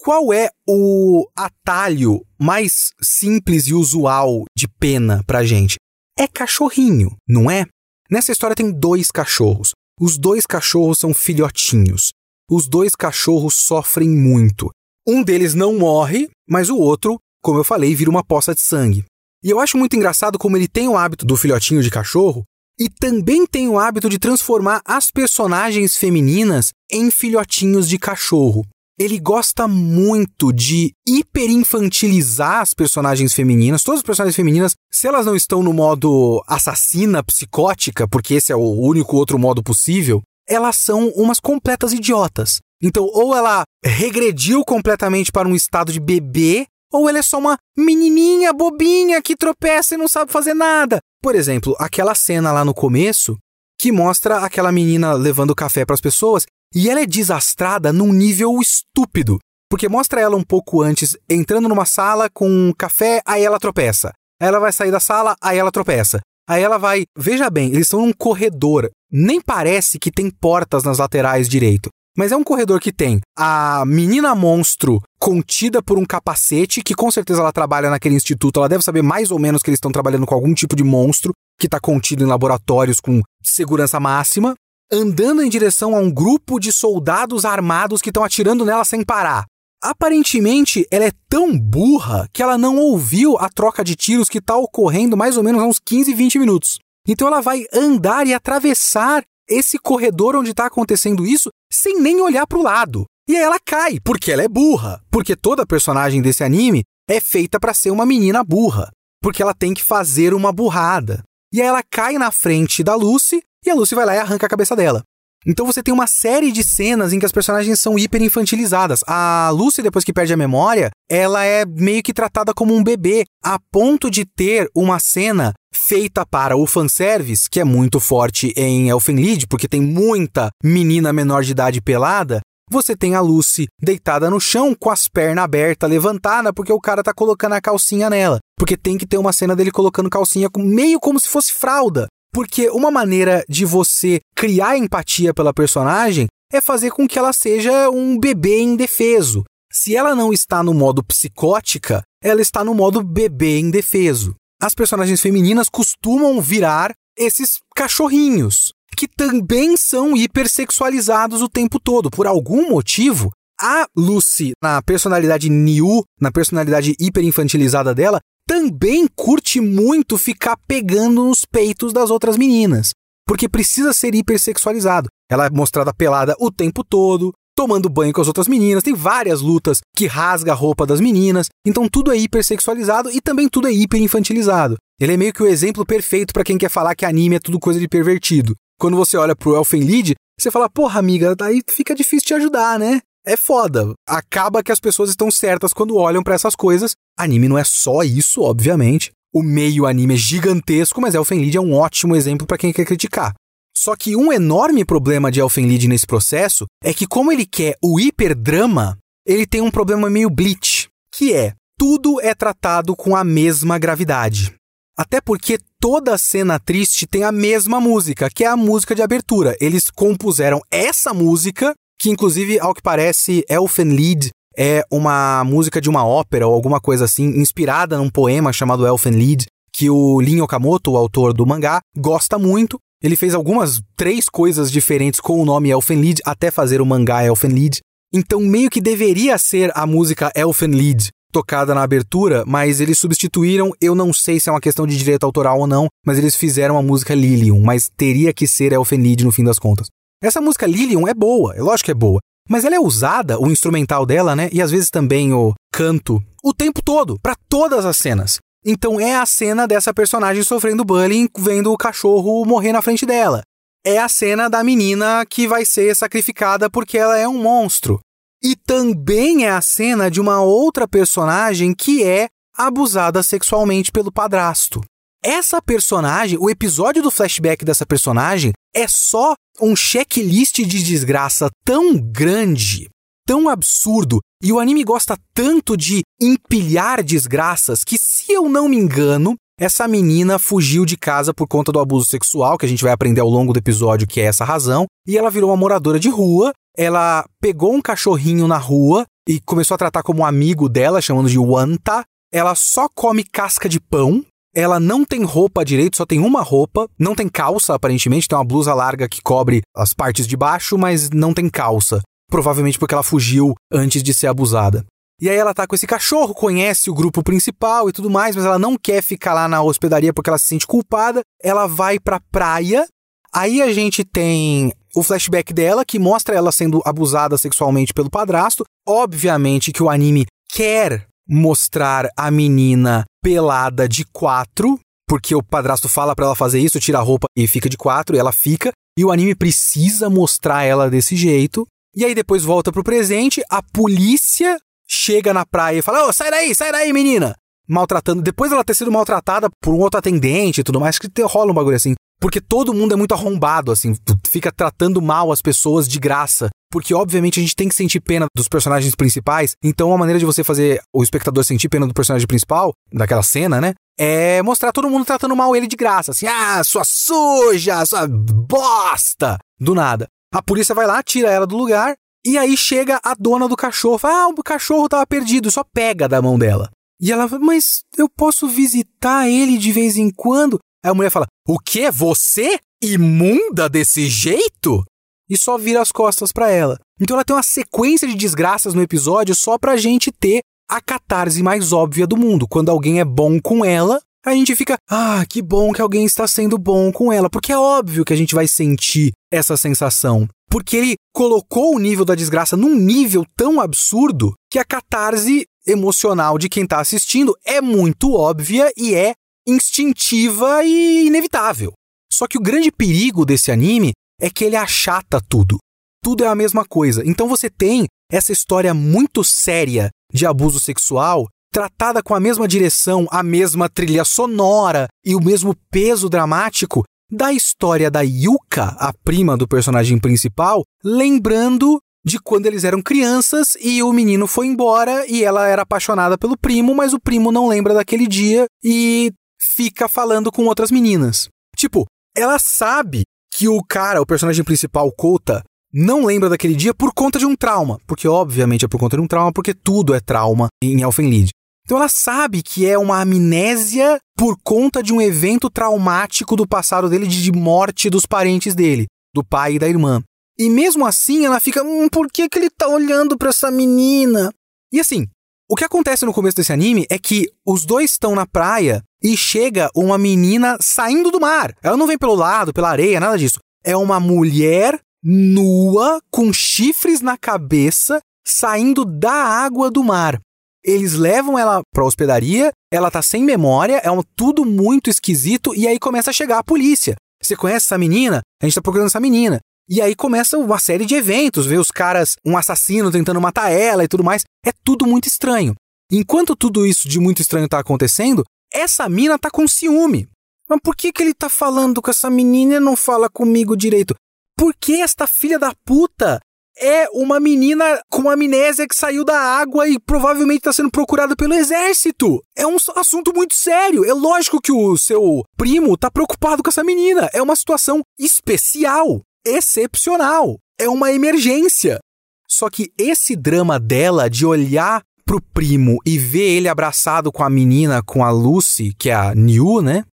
Qual é o atalho mais simples e usual de pena pra gente? É cachorrinho, não é? Nessa história tem dois cachorros. Os dois cachorros são filhotinhos. Os dois cachorros sofrem muito. Um deles não morre, mas o outro, como eu falei, vira uma poça de sangue. E eu acho muito engraçado como ele tem o hábito do filhotinho de cachorro e também tem o hábito de transformar as personagens femininas em filhotinhos de cachorro. Ele gosta muito de hiperinfantilizar as personagens femininas. Todas as personagens femininas, se elas não estão no modo assassina, psicótica, porque esse é o único outro modo possível, elas são umas completas idiotas. Então, ou ela regrediu completamente para um estado de bebê, ou ela é só uma menininha bobinha que tropeça e não sabe fazer nada. Por exemplo, aquela cena lá no começo que mostra aquela menina levando café para as pessoas e ela é desastrada num nível estúpido. Porque mostra ela um pouco antes entrando numa sala com um café, aí ela tropeça. Aí ela vai sair da sala, aí ela tropeça. Aí ela vai. Veja bem, eles estão num corredor. Nem parece que tem portas nas laterais direito. Mas é um corredor que tem a menina monstro contida por um capacete, que com certeza ela trabalha naquele instituto, ela deve saber mais ou menos que eles estão trabalhando com algum tipo de monstro que está contido em laboratórios com segurança máxima, andando em direção a um grupo de soldados armados que estão atirando nela sem parar. Aparentemente, ela é tão burra que ela não ouviu a troca de tiros que está ocorrendo mais ou menos há uns 15, 20 minutos. Então ela vai andar e atravessar esse corredor onde está acontecendo isso sem nem olhar para o lado. E aí ela cai, porque ela é burra. Porque toda personagem desse anime é feita para ser uma menina burra. Porque ela tem que fazer uma burrada. E aí ela cai na frente da Lucy e a Lucy vai lá e arranca a cabeça dela. Então você tem uma série de cenas em que as personagens são hiper infantilizadas. A Lucy, depois que perde a memória, ela é meio que tratada como um bebê, a ponto de ter uma cena feita para o fanservice, que é muito forte em Elfenlied, porque tem muita menina menor de idade pelada. Você tem a Lucy deitada no chão com as pernas abertas, levantada, porque o cara tá colocando a calcinha nela. Porque tem que ter uma cena dele colocando calcinha meio como se fosse fralda. Porque uma maneira de você criar empatia pela personagem é fazer com que ela seja um bebê indefeso. Se ela não está no modo psicótica, ela está no modo bebê indefeso. As personagens femininas costumam virar esses cachorrinhos, que também são hipersexualizados o tempo todo. Por algum motivo, a Lucy, na personalidade Niu, na personalidade hiperinfantilizada dela, também curte muito ficar pegando nos peitos das outras meninas. Porque precisa ser hipersexualizado. Ela é mostrada pelada o tempo todo, tomando banho com as outras meninas. Tem várias lutas que rasga a roupa das meninas. Então tudo é hipersexualizado e também tudo é hiperinfantilizado. Ele é meio que o exemplo perfeito para quem quer falar que anime é tudo coisa de pervertido. Quando você olha pro Elfenlied, você fala, porra, amiga, daí fica difícil te ajudar, né? É foda. Acaba que as pessoas estão certas quando olham para essas coisas. Anime não é só isso, obviamente. O meio anime é gigantesco, mas Elfenlied é um ótimo exemplo para quem quer criticar. Só que um enorme problema de Elfenlied nesse processo é que como ele quer o hiperdrama, ele tem um problema meio bleach, que é tudo é tratado com a mesma gravidade. Até porque toda cena triste tem a mesma música, que é a música de abertura. Eles compuseram essa música que inclusive, ao que parece, Elfenlied é uma música de uma ópera ou alguma coisa assim, inspirada num poema chamado Elfenlied, que o Lin Okamoto, o autor do mangá, gosta muito. Ele fez algumas três coisas diferentes com o nome Elfenlied até fazer o mangá Elfenlied. Então meio que deveria ser a música Elfenlied tocada na abertura, mas eles substituíram, eu não sei se é uma questão de direito autoral ou não, mas eles fizeram a música Lilium, mas teria que ser Elfenlied no fim das contas. Essa música Lilium é boa, é lógico que é boa. Mas ela é usada, o instrumental dela, né? E às vezes também o canto, o tempo todo, para todas as cenas. Então é a cena dessa personagem sofrendo bullying, vendo o cachorro morrer na frente dela. É a cena da menina que vai ser sacrificada porque ela é um monstro. E também é a cena de uma outra personagem que é abusada sexualmente pelo padrasto. Essa personagem, o episódio do flashback dessa personagem é só um checklist de desgraça tão grande, tão absurdo, e o anime gosta tanto de empilhar desgraças que, se eu não me engano, essa menina fugiu de casa por conta do abuso sexual, que a gente vai aprender ao longo do episódio que é essa razão, e ela virou uma moradora de rua. Ela pegou um cachorrinho na rua e começou a tratar como um amigo dela, chamando de Wanta. Ela só come casca de pão, ela não tem roupa direito, só tem uma roupa. Não tem calça, aparentemente. Tem uma blusa larga que cobre as partes de baixo, mas não tem calça. Provavelmente porque ela fugiu antes de ser abusada. E aí ela tá com esse cachorro, conhece o grupo principal e tudo mais, mas ela não quer ficar lá na hospedaria porque ela se sente culpada. Ela vai pra praia. Aí a gente tem o flashback dela que mostra ela sendo abusada sexualmente pelo padrasto. Obviamente que o anime quer mostrar a menina pelada de quatro, porque o padrasto fala para ela fazer isso, tira a roupa e fica de quatro, e ela fica. E o anime precisa mostrar ela desse jeito. E aí depois volta pro presente, a polícia chega na praia e fala: oh, sai daí, sai daí, menina! Maltratando. Depois ela ter sido maltratada por um outro atendente e tudo mais, que rola um bagulho assim. Porque todo mundo é muito arrombado, assim, fica tratando mal as pessoas de graça. Porque, obviamente, a gente tem que sentir pena dos personagens principais. Então, a maneira de você fazer o espectador sentir pena do personagem principal, daquela cena, né? É mostrar todo mundo tratando mal ele de graça. Assim, ah, sua suja, sua bosta! Do nada. A polícia vai lá, tira ela do lugar e aí chega a dona do cachorro, fala, ah, o cachorro tava perdido, só pega da mão dela. E ela fala, mas eu posso visitar ele de vez em quando? Aí a mulher fala, o quê? Você? Imunda desse jeito? E só vira as costas para ela. Então ela tem uma sequência de desgraças no episódio só pra gente ter a catarse mais óbvia do mundo. Quando alguém é bom com ela, a gente fica, ah, que bom que alguém está sendo bom com ela, porque é óbvio que a gente vai sentir essa sensação. Porque ele colocou o nível da desgraça num nível tão absurdo que a catarse emocional de quem está assistindo é muito óbvia e é instintiva e inevitável. Só que o grande perigo desse anime é que ele achata tudo. Tudo é a mesma coisa. Então você tem essa história muito séria de abuso sexual tratada com a mesma direção, a mesma trilha sonora e o mesmo peso dramático da história da Yuka, a prima do personagem principal, lembrando de quando eles eram crianças e o menino foi embora e ela era apaixonada pelo primo, mas o primo não lembra daquele dia e fica falando com outras meninas. Tipo, ela sabe que o cara, o personagem principal, Kota, não lembra daquele dia por conta de um trauma. Porque, obviamente, é por conta de um trauma, porque tudo é trauma em Elfenlied. Então ela sabe que é uma amnésia por conta de um evento traumático do passado dele de morte dos parentes dele, do pai e da irmã. E mesmo assim ela fica, hum, por que, que ele tá olhando para essa menina? E assim, o que acontece no começo desse anime é que os dois estão na praia e chega uma menina saindo do mar. Ela não vem pelo lado, pela areia, nada disso. É uma mulher nua com chifres na cabeça saindo da água do mar. Eles levam ela pra hospedaria, ela tá sem memória, é um, tudo muito esquisito, e aí começa a chegar a polícia. Você conhece essa menina? A gente tá procurando essa menina. E aí começa uma série de eventos, ver os caras, um assassino tentando matar ela e tudo mais. É tudo muito estranho. Enquanto tudo isso de muito estranho tá acontecendo, essa mina tá com ciúme. Mas por que, que ele tá falando com essa menina e não fala comigo direito? Por que esta filha da puta é uma menina com amnésia que saiu da água e provavelmente está sendo procurada pelo exército. É um assunto muito sério. É lógico que o seu primo está preocupado com essa menina. É uma situação especial, excepcional. É uma emergência. Só que esse drama dela de olhar pro primo e ver ele abraçado com a menina, com a Lucy, que é a New, né?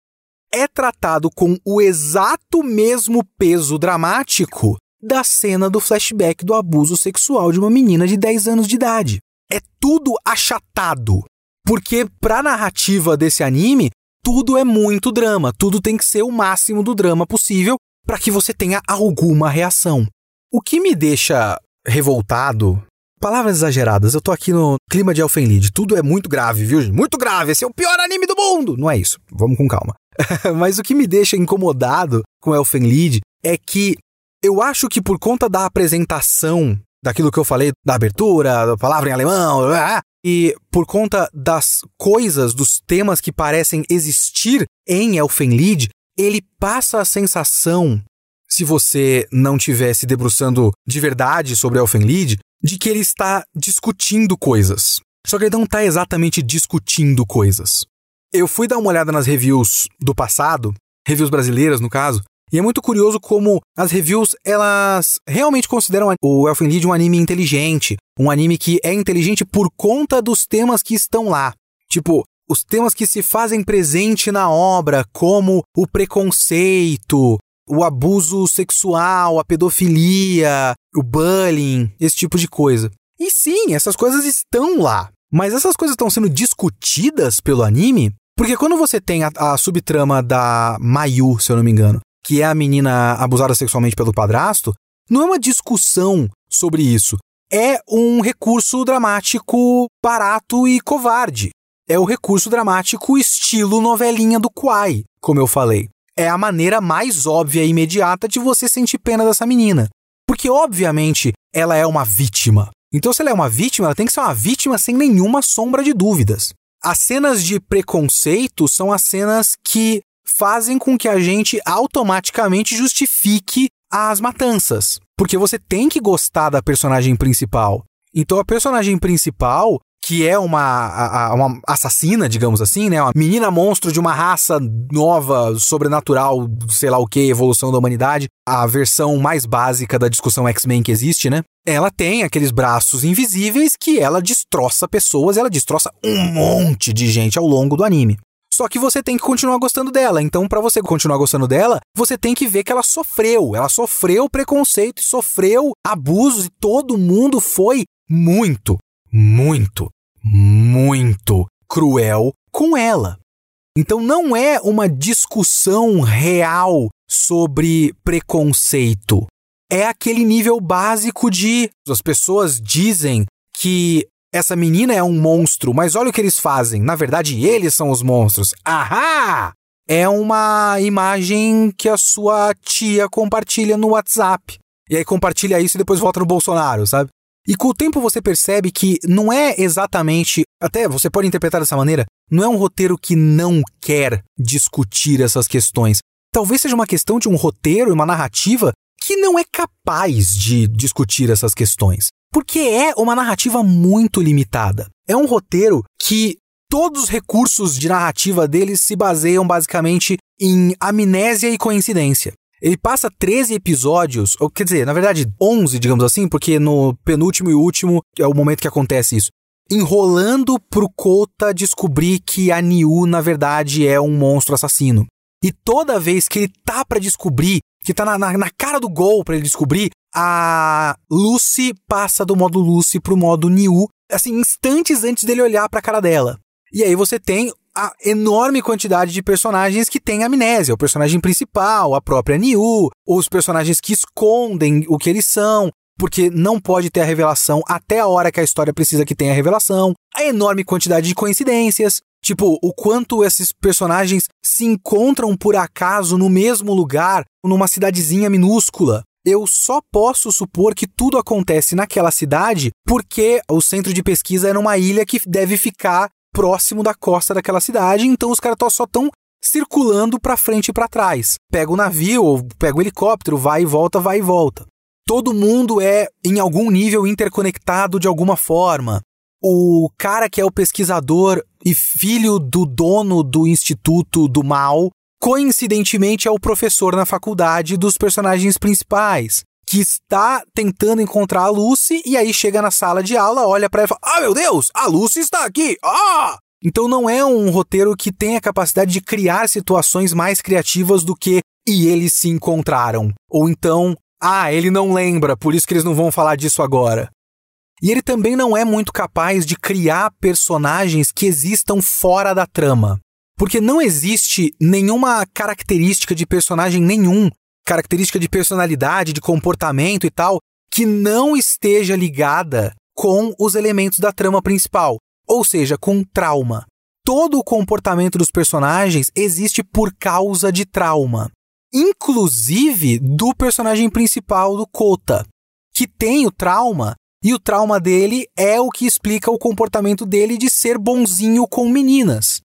É tratado com o exato mesmo peso dramático da cena do flashback do abuso sexual de uma menina de 10 anos de idade. É tudo achatado. Porque pra narrativa desse anime, tudo é muito drama, tudo tem que ser o máximo do drama possível para que você tenha alguma reação. O que me deixa revoltado, palavras exageradas, eu tô aqui no clima de Elfenlied, tudo é muito grave, viu? Muito grave, esse é o pior anime do mundo. Não é isso, vamos com calma. Mas o que me deixa incomodado com Elfenlied é que eu acho que por conta da apresentação daquilo que eu falei, da abertura, da palavra em alemão, e por conta das coisas, dos temas que parecem existir em Elfenlied, ele passa a sensação, se você não tivesse debruçando de verdade sobre Elfenlied, de que ele está discutindo coisas. Só que ele não está exatamente discutindo coisas. Eu fui dar uma olhada nas reviews do passado, reviews brasileiras no caso, e é muito curioso como as reviews, elas realmente consideram o Elfen Lied um anime inteligente. Um anime que é inteligente por conta dos temas que estão lá. Tipo, os temas que se fazem presente na obra, como o preconceito, o abuso sexual, a pedofilia, o bullying, esse tipo de coisa. E sim, essas coisas estão lá. Mas essas coisas estão sendo discutidas pelo anime, porque quando você tem a, a subtrama da Mayu, se eu não me engano, que é a menina abusada sexualmente pelo padrasto, não é uma discussão sobre isso. É um recurso dramático barato e covarde. É o recurso dramático estilo novelinha do Kwai, como eu falei. É a maneira mais óbvia e imediata de você sentir pena dessa menina. Porque, obviamente, ela é uma vítima. Então, se ela é uma vítima, ela tem que ser uma vítima sem nenhuma sombra de dúvidas. As cenas de preconceito são as cenas que fazem com que a gente automaticamente justifique as matanças. Porque você tem que gostar da personagem principal. Então, a personagem principal, que é uma, uma assassina, digamos assim, né? Uma menina monstro de uma raça nova, sobrenatural, sei lá o que, evolução da humanidade, a versão mais básica da discussão X-Men que existe, né? Ela tem aqueles braços invisíveis que ela destroça pessoas, ela destroça um monte de gente ao longo do anime. Só que você tem que continuar gostando dela. Então, para você continuar gostando dela, você tem que ver que ela sofreu. Ela sofreu preconceito sofreu abusos e todo mundo foi muito, muito, muito cruel com ela. Então não é uma discussão real sobre preconceito. É aquele nível básico de as pessoas dizem que essa menina é um monstro, mas olha o que eles fazem. Na verdade, eles são os monstros. Ahá! É uma imagem que a sua tia compartilha no WhatsApp. E aí compartilha isso e depois volta no Bolsonaro, sabe? E com o tempo você percebe que não é exatamente, até você pode interpretar dessa maneira, não é um roteiro que não quer discutir essas questões. Talvez seja uma questão de um roteiro e uma narrativa que não é capaz de discutir essas questões. Porque é uma narrativa muito limitada. É um roteiro que todos os recursos de narrativa dele se baseiam basicamente em amnésia e coincidência. Ele passa 13 episódios, ou quer dizer, na verdade 11, digamos assim, porque no penúltimo e último é o momento que acontece isso. Enrolando pro Kota descobrir que a Niu, na verdade, é um monstro assassino. E toda vez que ele tá para descobrir, que tá na, na, na, cara do gol para ele descobrir, a Lucy passa do modo Lucy pro modo Niu, assim, instantes antes dele olhar pra cara dela. E aí você tem a enorme quantidade de personagens que têm amnésia. O personagem principal, a própria Niu, os personagens que escondem o que eles são, porque não pode ter a revelação até a hora que a história precisa que tenha a revelação. A enorme quantidade de coincidências. Tipo, o quanto esses personagens se encontram por acaso no mesmo lugar, numa cidadezinha minúscula. Eu só posso supor que tudo acontece naquela cidade porque o centro de pesquisa é numa ilha que deve ficar próximo da costa daquela cidade, então os caras só estão circulando para frente e para trás. Pega o navio, ou pega o helicóptero, vai e volta, vai e volta. Todo mundo é em algum nível interconectado de alguma forma. O cara que é o pesquisador e filho do dono do Instituto do Mal, coincidentemente é o professor na faculdade dos personagens principais que está tentando encontrar a Lucy e aí chega na sala de aula, olha para ela e fala: "Ah, meu Deus, a Lucy está aqui!" Ah! Então não é um roteiro que tem a capacidade de criar situações mais criativas do que e eles se encontraram. Ou então, ah, ele não lembra, por isso que eles não vão falar disso agora. E ele também não é muito capaz de criar personagens que existam fora da trama. Porque não existe nenhuma característica de personagem nenhum característica de personalidade, de comportamento e tal, que não esteja ligada com os elementos da trama principal, ou seja, com trauma. Todo o comportamento dos personagens existe por causa de trauma, inclusive do personagem principal do Kota, que tem o trauma e o trauma dele é o que explica o comportamento dele de ser bonzinho com meninas.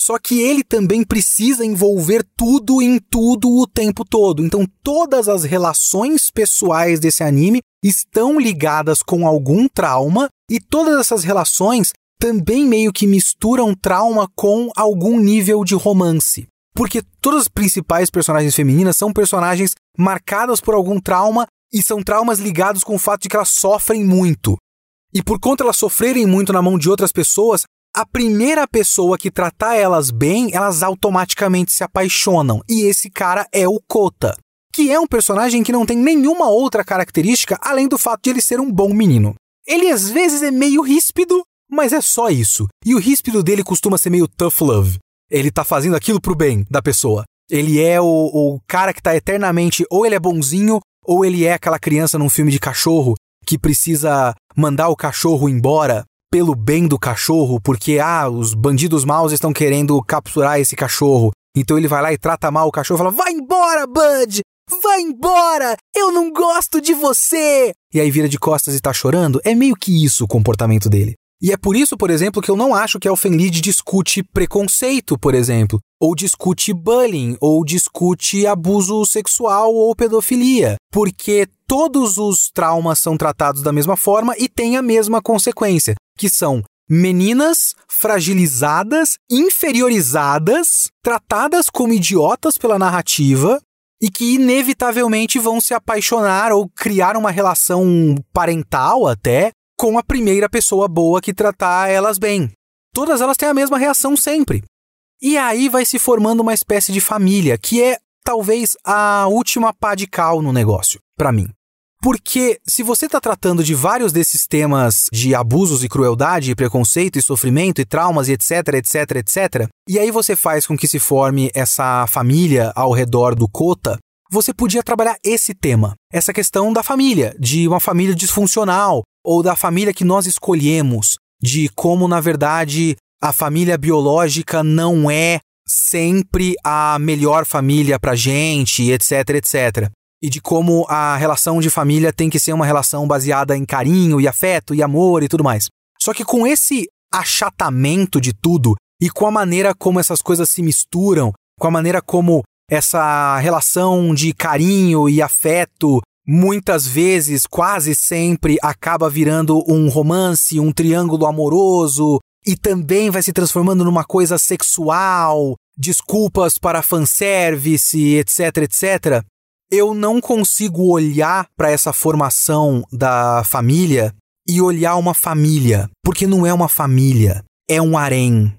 Só que ele também precisa envolver tudo em tudo o tempo todo. Então, todas as relações pessoais desse anime estão ligadas com algum trauma, e todas essas relações também meio que misturam trauma com algum nível de romance. Porque todas as principais personagens femininas são personagens marcadas por algum trauma e são traumas ligados com o fato de que elas sofrem muito. E por conta elas sofrerem muito na mão de outras pessoas, a primeira pessoa que tratar elas bem, elas automaticamente se apaixonam. E esse cara é o Kota, que é um personagem que não tem nenhuma outra característica além do fato de ele ser um bom menino. Ele às vezes é meio ríspido, mas é só isso. E o ríspido dele costuma ser meio tough love. Ele tá fazendo aquilo pro bem da pessoa. Ele é o, o cara que tá eternamente, ou ele é bonzinho, ou ele é aquela criança num filme de cachorro que precisa mandar o cachorro embora pelo bem do cachorro, porque ah, os bandidos maus estão querendo capturar esse cachorro. Então ele vai lá e trata mal o cachorro fala: Vai embora, Bud! Vai embora! Eu não gosto de você! E aí vira de costas e tá chorando. É meio que isso o comportamento dele. E é por isso, por exemplo, que eu não acho que a Elfenlied discute preconceito, por exemplo, ou discute bullying, ou discute abuso sexual ou pedofilia, porque todos os traumas são tratados da mesma forma e têm a mesma consequência, que são meninas fragilizadas, inferiorizadas, tratadas como idiotas pela narrativa e que inevitavelmente vão se apaixonar ou criar uma relação parental até com a primeira pessoa boa que tratar elas bem. Todas elas têm a mesma reação sempre. E aí vai se formando uma espécie de família, que é talvez a última pá de cal no negócio, para mim. Porque se você está tratando de vários desses temas de abusos e crueldade, e preconceito e sofrimento e traumas e etc, etc, etc, e aí você faz com que se forme essa família ao redor do Kota, você podia trabalhar esse tema, essa questão da família, de uma família disfuncional, ou da família que nós escolhemos, de como, na verdade, a família biológica não é sempre a melhor família pra gente, etc, etc. E de como a relação de família tem que ser uma relação baseada em carinho e afeto e amor e tudo mais. Só que com esse achatamento de tudo e com a maneira como essas coisas se misturam, com a maneira como essa relação de carinho e afeto muitas vezes, quase sempre, acaba virando um romance, um triângulo amoroso e também vai se transformando numa coisa sexual, desculpas para fanservice, etc, etc. Eu não consigo olhar para essa formação da família e olhar uma família, porque não é uma família, é um harém.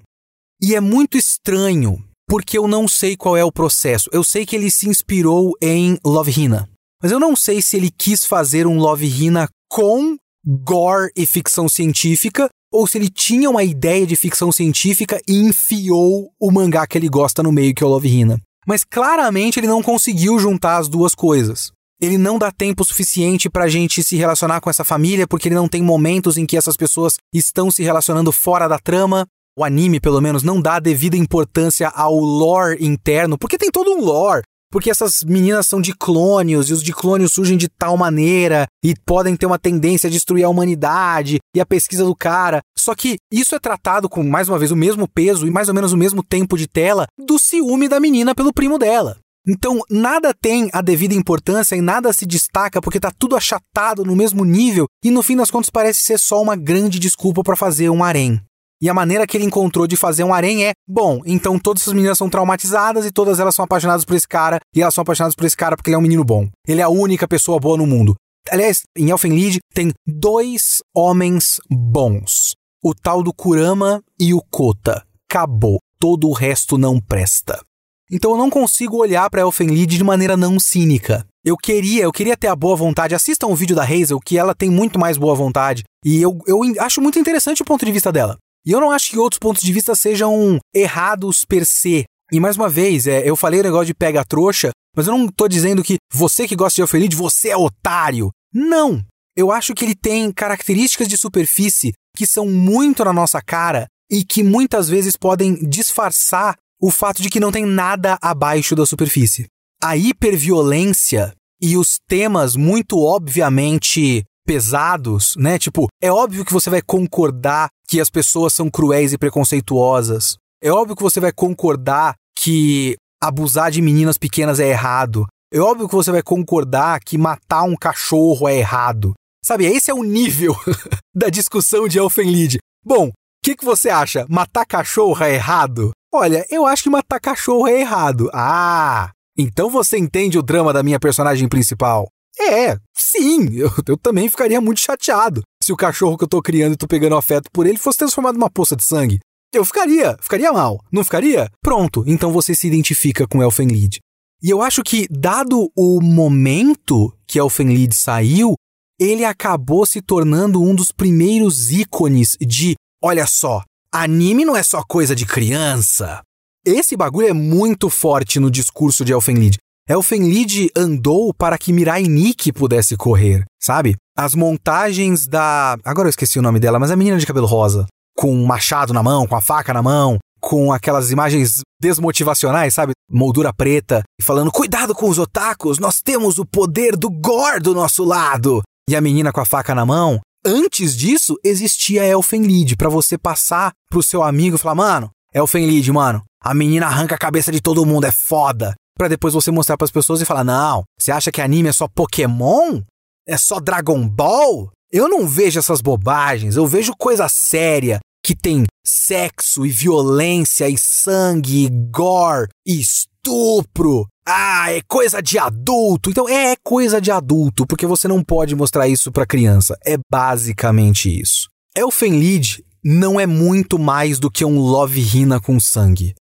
E é muito estranho, porque eu não sei qual é o processo. Eu sei que ele se inspirou em Love Hina. Mas eu não sei se ele quis fazer um Love Hina com gore e ficção científica ou se ele tinha uma ideia de ficção científica e enfiou o mangá que ele gosta no meio, que é o Love Hina. Mas claramente ele não conseguiu juntar as duas coisas. Ele não dá tempo suficiente pra gente se relacionar com essa família, porque ele não tem momentos em que essas pessoas estão se relacionando fora da trama. O anime, pelo menos, não dá devida importância ao lore interno, porque tem todo um lore porque essas meninas são diclônios e os diclônios surgem de tal maneira e podem ter uma tendência a destruir a humanidade e a pesquisa do cara. Só que isso é tratado com, mais uma vez, o mesmo peso e mais ou menos o mesmo tempo de tela do ciúme da menina pelo primo dela. Então, nada tem a devida importância e nada se destaca porque tá tudo achatado no mesmo nível e no fim das contas parece ser só uma grande desculpa para fazer um harém. E a maneira que ele encontrou de fazer um harém é: bom, então todas essas meninas são traumatizadas e todas elas são apaixonadas por esse cara, e elas são apaixonadas por esse cara porque ele é um menino bom. Ele é a única pessoa boa no mundo. Aliás, em Elfenlied tem dois homens bons: o tal do Kurama e o Kota. Acabou. Todo o resto não presta. Então eu não consigo olhar para Elfenlied de maneira não cínica. Eu queria, eu queria ter a boa vontade. Assistam o vídeo da Hazel, que ela tem muito mais boa vontade. E eu, eu acho muito interessante o ponto de vista dela. E eu não acho que outros pontos de vista sejam errados per se. E mais uma vez, é, eu falei o negócio de pega trouxa, mas eu não tô dizendo que você que gosta de Elfenlied, você é otário. Não! Eu acho que ele tem características de superfície que são muito na nossa cara e que muitas vezes podem disfarçar o fato de que não tem nada abaixo da superfície. A hiperviolência e os temas muito obviamente pesados, né? Tipo, é óbvio que você vai concordar que as pessoas são cruéis e preconceituosas. É óbvio que você vai concordar que abusar de meninas pequenas é errado. É óbvio que você vai concordar que matar um cachorro é errado. Sabe, esse é o nível da discussão de Elfenlied. Bom, o que, que você acha? Matar cachorro é errado? Olha, eu acho que matar cachorro é errado. Ah, então você entende o drama da minha personagem principal. É, sim, eu, eu também ficaria muito chateado se o cachorro que eu tô criando e tô pegando afeto por ele fosse transformado numa poça de sangue. Eu ficaria, ficaria mal, não ficaria? Pronto, então você se identifica com Elfenlied. E eu acho que, dado o momento que Elfenlied saiu, ele acabou se tornando um dos primeiros ícones de olha só, anime não é só coisa de criança. Esse bagulho é muito forte no discurso de Elfenlied. Elfenlied andou para que Mirai Nikki pudesse correr, sabe? As montagens da. Agora eu esqueci o nome dela, mas a menina de cabelo rosa. Com um machado na mão, com a faca na mão, com aquelas imagens desmotivacionais, sabe? Moldura preta, e falando: cuidado com os otakus, nós temos o poder do gore do nosso lado. E a menina com a faca na mão. Antes disso, existia Elfenlied, para você passar pro seu amigo e falar: mano, Elfenlied, mano, a menina arranca a cabeça de todo mundo, é foda. Pra depois você mostrar para as pessoas e falar: não, você acha que anime é só Pokémon? É só Dragon Ball? Eu não vejo essas bobagens, eu vejo coisa séria que tem sexo e violência e sangue e gore e estupro. Ah, é coisa de adulto. Então é coisa de adulto, porque você não pode mostrar isso para criança. É basicamente isso. Elfenlied não é muito mais do que um Love Hina com sangue.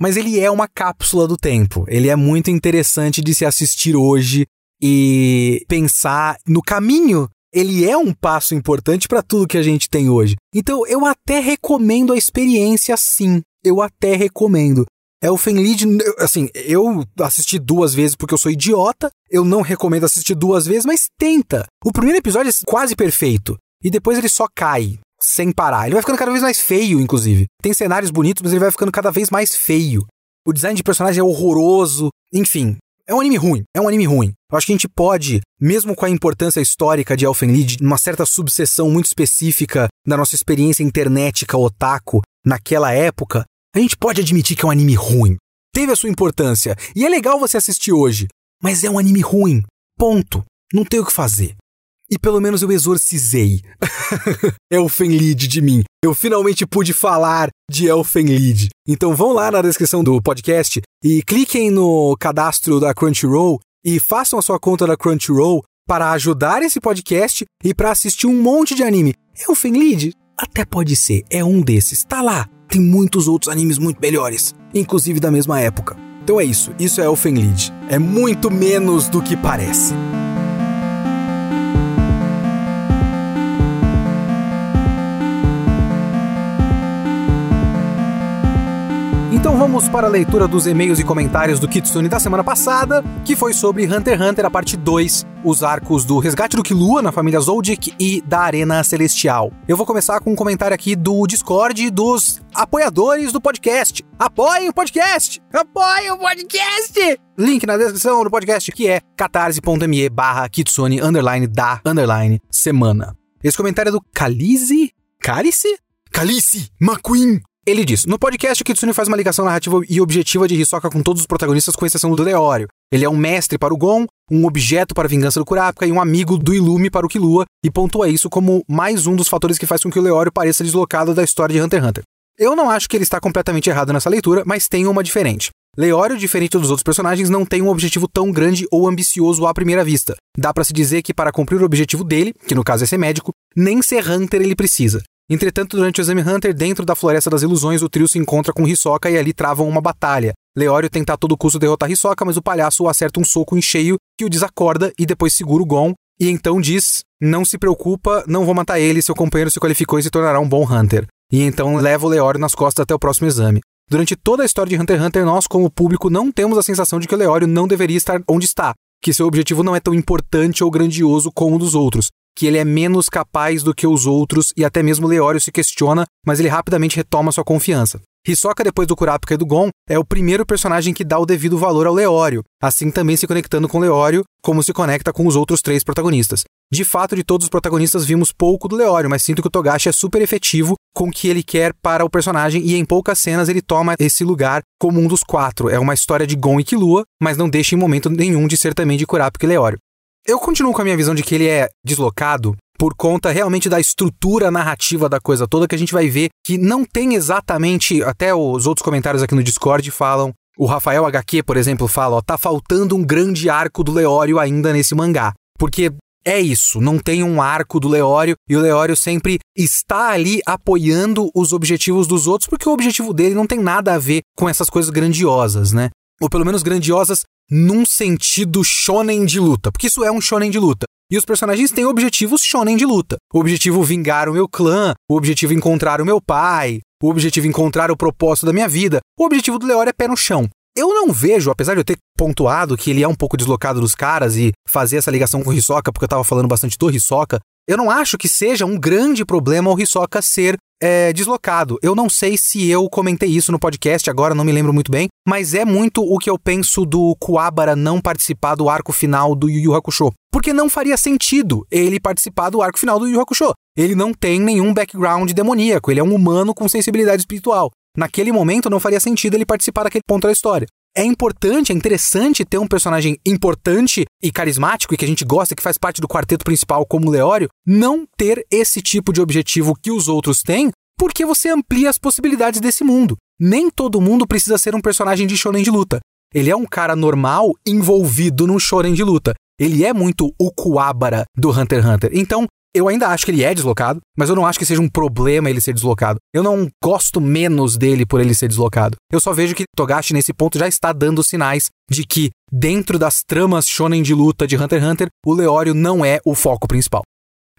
Mas ele é uma cápsula do tempo. Ele é muito interessante de se assistir hoje e pensar no caminho. Ele é um passo importante para tudo que a gente tem hoje. Então eu até recomendo a experiência sim. Eu até recomendo. Elfenlied, assim, eu assisti duas vezes porque eu sou idiota. Eu não recomendo assistir duas vezes, mas tenta. O primeiro episódio é quase perfeito. E depois ele só cai sem parar. Ele vai ficando cada vez mais feio, inclusive. Tem cenários bonitos, mas ele vai ficando cada vez mais feio. O design de personagem é horroroso. Enfim, é um anime ruim. É um anime ruim. Eu acho que a gente pode, mesmo com a importância histórica de Elfenlied, numa certa subseção muito específica da nossa experiência internetica otaku naquela época, a gente pode admitir que é um anime ruim. Teve a sua importância e é legal você assistir hoje, mas é um anime ruim. Ponto. Não tem o que fazer. E pelo menos eu exorcizei Elfenlied de mim. Eu finalmente pude falar de Elfenlied. Então vão lá na descrição do podcast e cliquem no cadastro da Crunchyroll e façam a sua conta da Crunchyroll para ajudar esse podcast e para assistir um monte de anime. Elfenlied? Até pode ser, é um desses. Tá lá. Tem muitos outros animes muito melhores, inclusive da mesma época. Então é isso, isso é Elfenlied. É muito menos do que parece. Então vamos para a leitura dos e-mails e comentários do Kitsune da semana passada, que foi sobre Hunter x Hunter, a parte 2, os arcos do Resgate do Killua na família Zoldyck e da Arena Celestial. Eu vou começar com um comentário aqui do Discord dos apoiadores do podcast. Apoiem o podcast! Apoiem o podcast! Link na descrição do podcast, que é catarse.me barra Kitsune underline da underline semana. Esse comentário é do Calice? Calice? Calice McQueen ele diz: No podcast, Kitsune faz uma ligação narrativa e objetiva de Hisoka com todos os protagonistas, com exceção do Leório. Ele é um mestre para o Gon, um objeto para a vingança do Kurapika e um amigo do Ilume para o Killua, e pontua isso como mais um dos fatores que faz com que o Leório pareça deslocado da história de Hunter x Hunter. Eu não acho que ele está completamente errado nessa leitura, mas tem uma diferente. Leório, diferente dos outros personagens, não tem um objetivo tão grande ou ambicioso à primeira vista. Dá para se dizer que para cumprir o objetivo dele, que no caso é ser médico, nem ser Hunter ele precisa. Entretanto, durante o Exame Hunter, dentro da Floresta das Ilusões, o trio se encontra com Hisoka e ali travam uma batalha. Leório tenta a todo custo derrotar Hisoka, mas o palhaço o acerta um soco em cheio que o desacorda e depois segura o Gon. E então diz: Não se preocupa, não vou matar ele, seu companheiro se qualificou e se tornará um bom Hunter. E então leva o Leório nas costas até o próximo exame. Durante toda a história de Hunter x Hunter, nós, como público, não temos a sensação de que o Leório não deveria estar onde está, que seu objetivo não é tão importante ou grandioso como o dos outros que ele é menos capaz do que os outros e até mesmo Leório se questiona, mas ele rapidamente retoma sua confiança. Hisoka, depois do Kurapika e do Gon, é o primeiro personagem que dá o devido valor ao Leório, assim também se conectando com Leório, como se conecta com os outros três protagonistas. De fato, de todos os protagonistas vimos pouco do Leório, mas sinto que o Togashi é super efetivo com o que ele quer para o personagem e em poucas cenas ele toma esse lugar como um dos quatro. É uma história de Gon e Killua, mas não deixa em momento nenhum de ser também de Kurapika e Leório. Eu continuo com a minha visão de que ele é deslocado por conta realmente da estrutura narrativa da coisa toda, que a gente vai ver que não tem exatamente. Até os outros comentários aqui no Discord falam. O Rafael HQ, por exemplo, fala: ó, tá faltando um grande arco do Leório ainda nesse mangá. Porque é isso, não tem um arco do Leório e o Leório sempre está ali apoiando os objetivos dos outros, porque o objetivo dele não tem nada a ver com essas coisas grandiosas, né? Ou pelo menos grandiosas num sentido shonen de luta, porque isso é um shonen de luta. E os personagens têm objetivos shonen de luta. O objetivo vingar o meu clã, o objetivo encontrar o meu pai, o objetivo encontrar o propósito da minha vida. O objetivo do Leório é pé no chão. Eu não vejo, apesar de eu ter pontuado que ele é um pouco deslocado dos caras e fazer essa ligação com o Hisoka, porque eu tava falando bastante do Hisoka, eu não acho que seja um grande problema o Hisoka ser é, deslocado. Eu não sei se eu comentei isso no podcast, agora não me lembro muito bem, mas é muito o que eu penso do Kuwabara não participar do arco final do Yu Yu Hakusho. Porque não faria sentido ele participar do arco final do Yu Yu Hakusho. Ele não tem nenhum background demoníaco, ele é um humano com sensibilidade espiritual. Naquele momento não faria sentido ele participar daquele ponto da história é importante, é interessante ter um personagem importante e carismático e que a gente gosta, que faz parte do quarteto principal como o Leório, não ter esse tipo de objetivo que os outros têm, porque você amplia as possibilidades desse mundo. Nem todo mundo precisa ser um personagem de shonen de luta. Ele é um cara normal envolvido num shonen de luta. Ele é muito o Kuwabara do Hunter x Hunter. Então, eu ainda acho que ele é deslocado, mas eu não acho que seja um problema ele ser deslocado. Eu não gosto menos dele por ele ser deslocado. Eu só vejo que Togashi nesse ponto já está dando sinais de que dentro das tramas shonen de luta de Hunter x Hunter, o Leório não é o foco principal.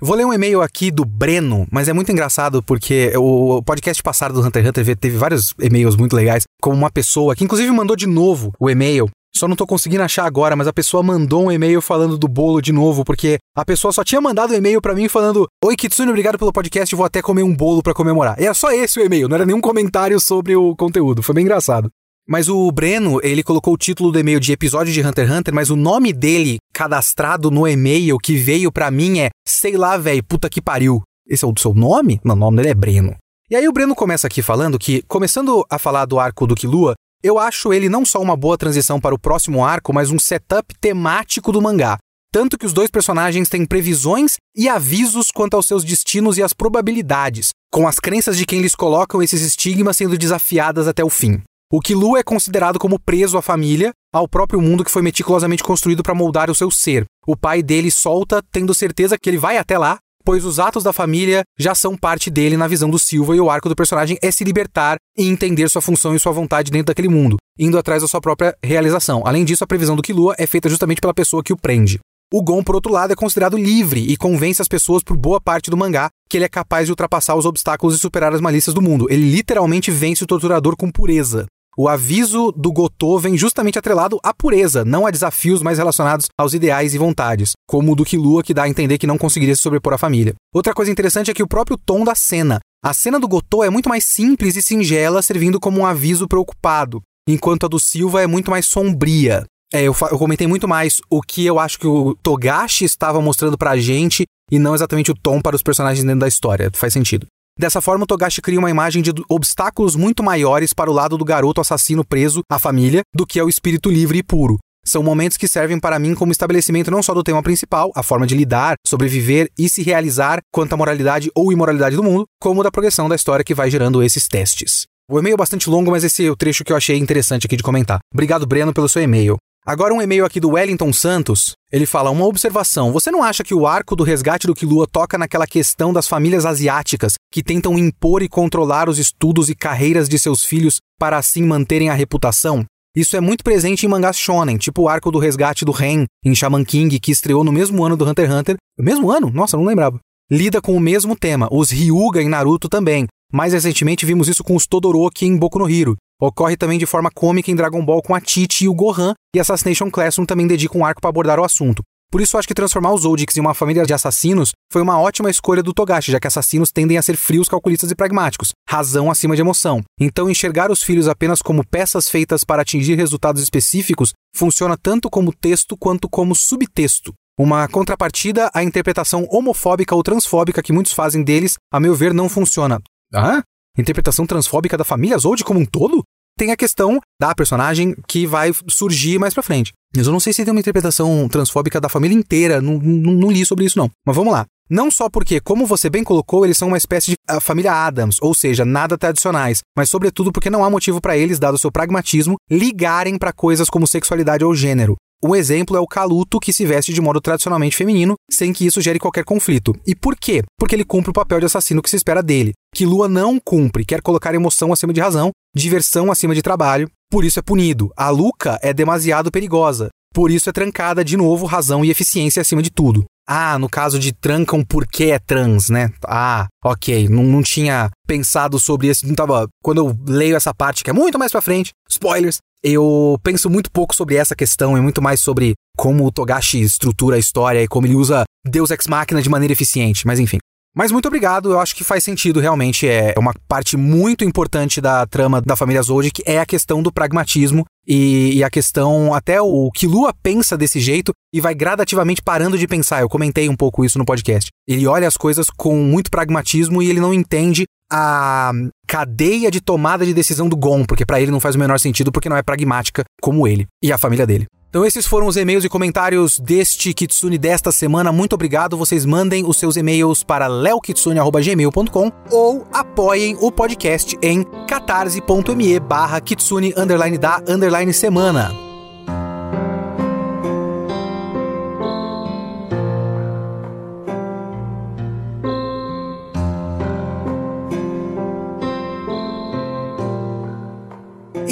Vou ler um e-mail aqui do Breno, mas é muito engraçado porque o podcast passado do Hunter x Hunter teve vários e-mails muito legais, como uma pessoa que inclusive mandou de novo o e-mail só não tô conseguindo achar agora, mas a pessoa mandou um e-mail falando do bolo de novo, porque a pessoa só tinha mandado um e-mail para mim falando: Oi, Kitsune, obrigado pelo podcast, vou até comer um bolo para comemorar. E era só esse o e-mail, não era nenhum comentário sobre o conteúdo. Foi bem engraçado. Mas o Breno, ele colocou o título do e-mail de episódio de Hunter x Hunter, mas o nome dele cadastrado no e-mail que veio para mim é sei lá, velho, puta que pariu. Esse é o seu nome? Não, o nome dele é Breno. E aí o Breno começa aqui falando que, começando a falar do arco do Killua, eu acho ele não só uma boa transição para o próximo arco, mas um setup temático do mangá. Tanto que os dois personagens têm previsões e avisos quanto aos seus destinos e às probabilidades, com as crenças de quem lhes colocam esses estigmas sendo desafiadas até o fim. O Kilu é considerado como preso à família, ao próprio mundo que foi meticulosamente construído para moldar o seu ser. O pai dele solta, tendo certeza que ele vai até lá, pois os atos da família já são parte dele na visão do Silva e o arco do personagem é se libertar e entender sua função e sua vontade dentro daquele mundo, indo atrás da sua própria realização. Além disso, a previsão do Killua é feita justamente pela pessoa que o prende. O Gon, por outro lado, é considerado livre e convence as pessoas por boa parte do mangá que ele é capaz de ultrapassar os obstáculos e superar as malícias do mundo. Ele literalmente vence o torturador com pureza. O aviso do Gotô vem justamente atrelado à pureza, não a desafios mais relacionados aos ideais e vontades, como o do Killua que dá a entender que não conseguiria se sobrepor à família. Outra coisa interessante é que o próprio tom da cena. A cena do Gotô é muito mais simples e singela, servindo como um aviso preocupado, enquanto a do Silva é muito mais sombria. É, eu, eu comentei muito mais o que eu acho que o Togashi estava mostrando pra gente e não exatamente o tom para os personagens dentro da história. Faz sentido. Dessa forma, o Togashi cria uma imagem de obstáculos muito maiores para o lado do garoto assassino preso à família do que é o espírito livre e puro. São momentos que servem para mim como estabelecimento não só do tema principal, a forma de lidar, sobreviver e se realizar quanto à moralidade ou imoralidade do mundo, como da progressão da história que vai gerando esses testes. O e-mail é bastante longo, mas esse é o trecho que eu achei interessante aqui de comentar. Obrigado, Breno, pelo seu e-mail. Agora um e-mail aqui do Wellington Santos. Ele fala: Uma observação. Você não acha que o arco do resgate do Kilua toca naquela questão das famílias asiáticas que tentam impor e controlar os estudos e carreiras de seus filhos para assim manterem a reputação? Isso é muito presente em mangás shonen, tipo o arco do resgate do Ren em Shaman King, que estreou no mesmo ano do Hunter x Hunter. No mesmo ano? Nossa, não lembrava. Lida com o mesmo tema. Os Ryuga em Naruto também. Mais recentemente vimos isso com os Todoroki em Boku no Hero. Ocorre também de forma cômica em Dragon Ball com a Tite e o Gohan, e Assassination Classroom também dedica um arco para abordar o assunto. Por isso acho que transformar os Zodiacs em uma família de assassinos foi uma ótima escolha do Togashi, já que assassinos tendem a ser frios, calculistas e pragmáticos, razão acima de emoção. Então enxergar os filhos apenas como peças feitas para atingir resultados específicos funciona tanto como texto quanto como subtexto. Uma contrapartida à interpretação homofóbica ou transfóbica que muitos fazem deles, a meu ver, não funciona. Ah? interpretação transfóbica da família Zold como um todo, tem a questão da personagem que vai surgir mais pra frente. Mas eu não sei se tem uma interpretação transfóbica da família inteira, não, não, não li sobre isso não. Mas vamos lá. Não só porque, como você bem colocou, eles são uma espécie de família Adams, ou seja, nada tradicionais, mas sobretudo porque não há motivo para eles, dado seu pragmatismo, ligarem para coisas como sexualidade ou gênero. Um exemplo é o Caluto, que se veste de modo tradicionalmente feminino, sem que isso gere qualquer conflito. E por quê? Porque ele cumpre o papel de assassino que se espera dele. Que Lua não cumpre, quer colocar emoção acima de razão, diversão acima de trabalho, por isso é punido. A Luca é demasiado perigosa, por isso é trancada de novo razão e eficiência acima de tudo. Ah, no caso de trancam porque é trans, né? Ah, ok. Não, não tinha pensado sobre isso. Não tava. Quando eu leio essa parte, que é muito mais pra frente, spoilers, eu penso muito pouco sobre essa questão e muito mais sobre como o Togashi estrutura a história e como ele usa Deus Ex Machina de maneira eficiente. Mas enfim. Mas muito obrigado, eu acho que faz sentido realmente. É uma parte muito importante da trama da família Zodic é a questão do pragmatismo e, e, a questão, até o que Lua pensa desse jeito e vai gradativamente parando de pensar. Eu comentei um pouco isso no podcast. Ele olha as coisas com muito pragmatismo e ele não entende a cadeia de tomada de decisão do Gon, porque para ele não faz o menor sentido porque não é pragmática como ele e a família dele. Então esses foram os e-mails e comentários deste Kitsune desta semana. Muito obrigado. Vocês mandem os seus e-mails para leokitsune.gmail.com ou apoiem o podcast em catarse.me barra kitsune underline da underline semana.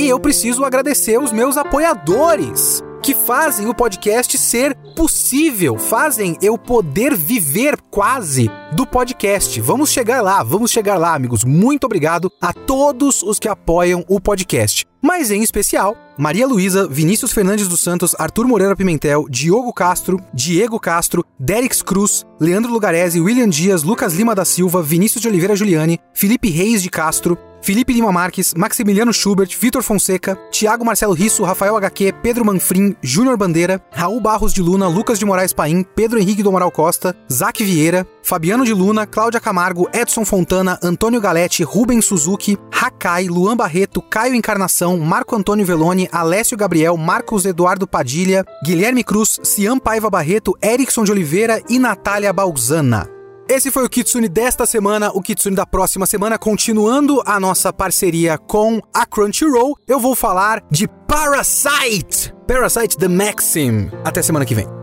Eu preciso agradecer os meus apoiadores que fazem o podcast ser possível, fazem eu poder viver quase do podcast. Vamos chegar lá, vamos chegar lá, amigos. Muito obrigado a todos os que apoiam o podcast. Mas em especial, Maria Luísa, Vinícius Fernandes dos Santos, Arthur Moreira Pimentel, Diogo Castro, Diego Castro, Derix Cruz, Leandro Lugarese, William Dias, Lucas Lima da Silva, Vinícius de Oliveira Juliane, Felipe Reis de Castro, Felipe Lima Marques, Maximiliano Schubert, Vitor Fonseca, Tiago Marcelo Risso, Rafael HQ, Pedro Manfrim, Júnior Bandeira, Raul Barros de Luna, Lucas de Moraes Paim, Pedro Henrique do Moral Costa, Zac Vieira, Fabiano de Luna, Cláudia Camargo, Edson Fontana, Antônio Galete, Rubens Suzuki, Hakai, Luan Barreto, Caio Encarnação, Marco Antônio Veloni, Alessio Gabriel, Marcos Eduardo Padilha, Guilherme Cruz, Cian Paiva Barreto, Erickson de Oliveira e Natália Balzana. Esse foi o Kitsune desta semana, o Kitsune da próxima semana, continuando a nossa parceria com a Crunchyroll, eu vou falar de Parasite! Parasite The Maxim. Até semana que vem.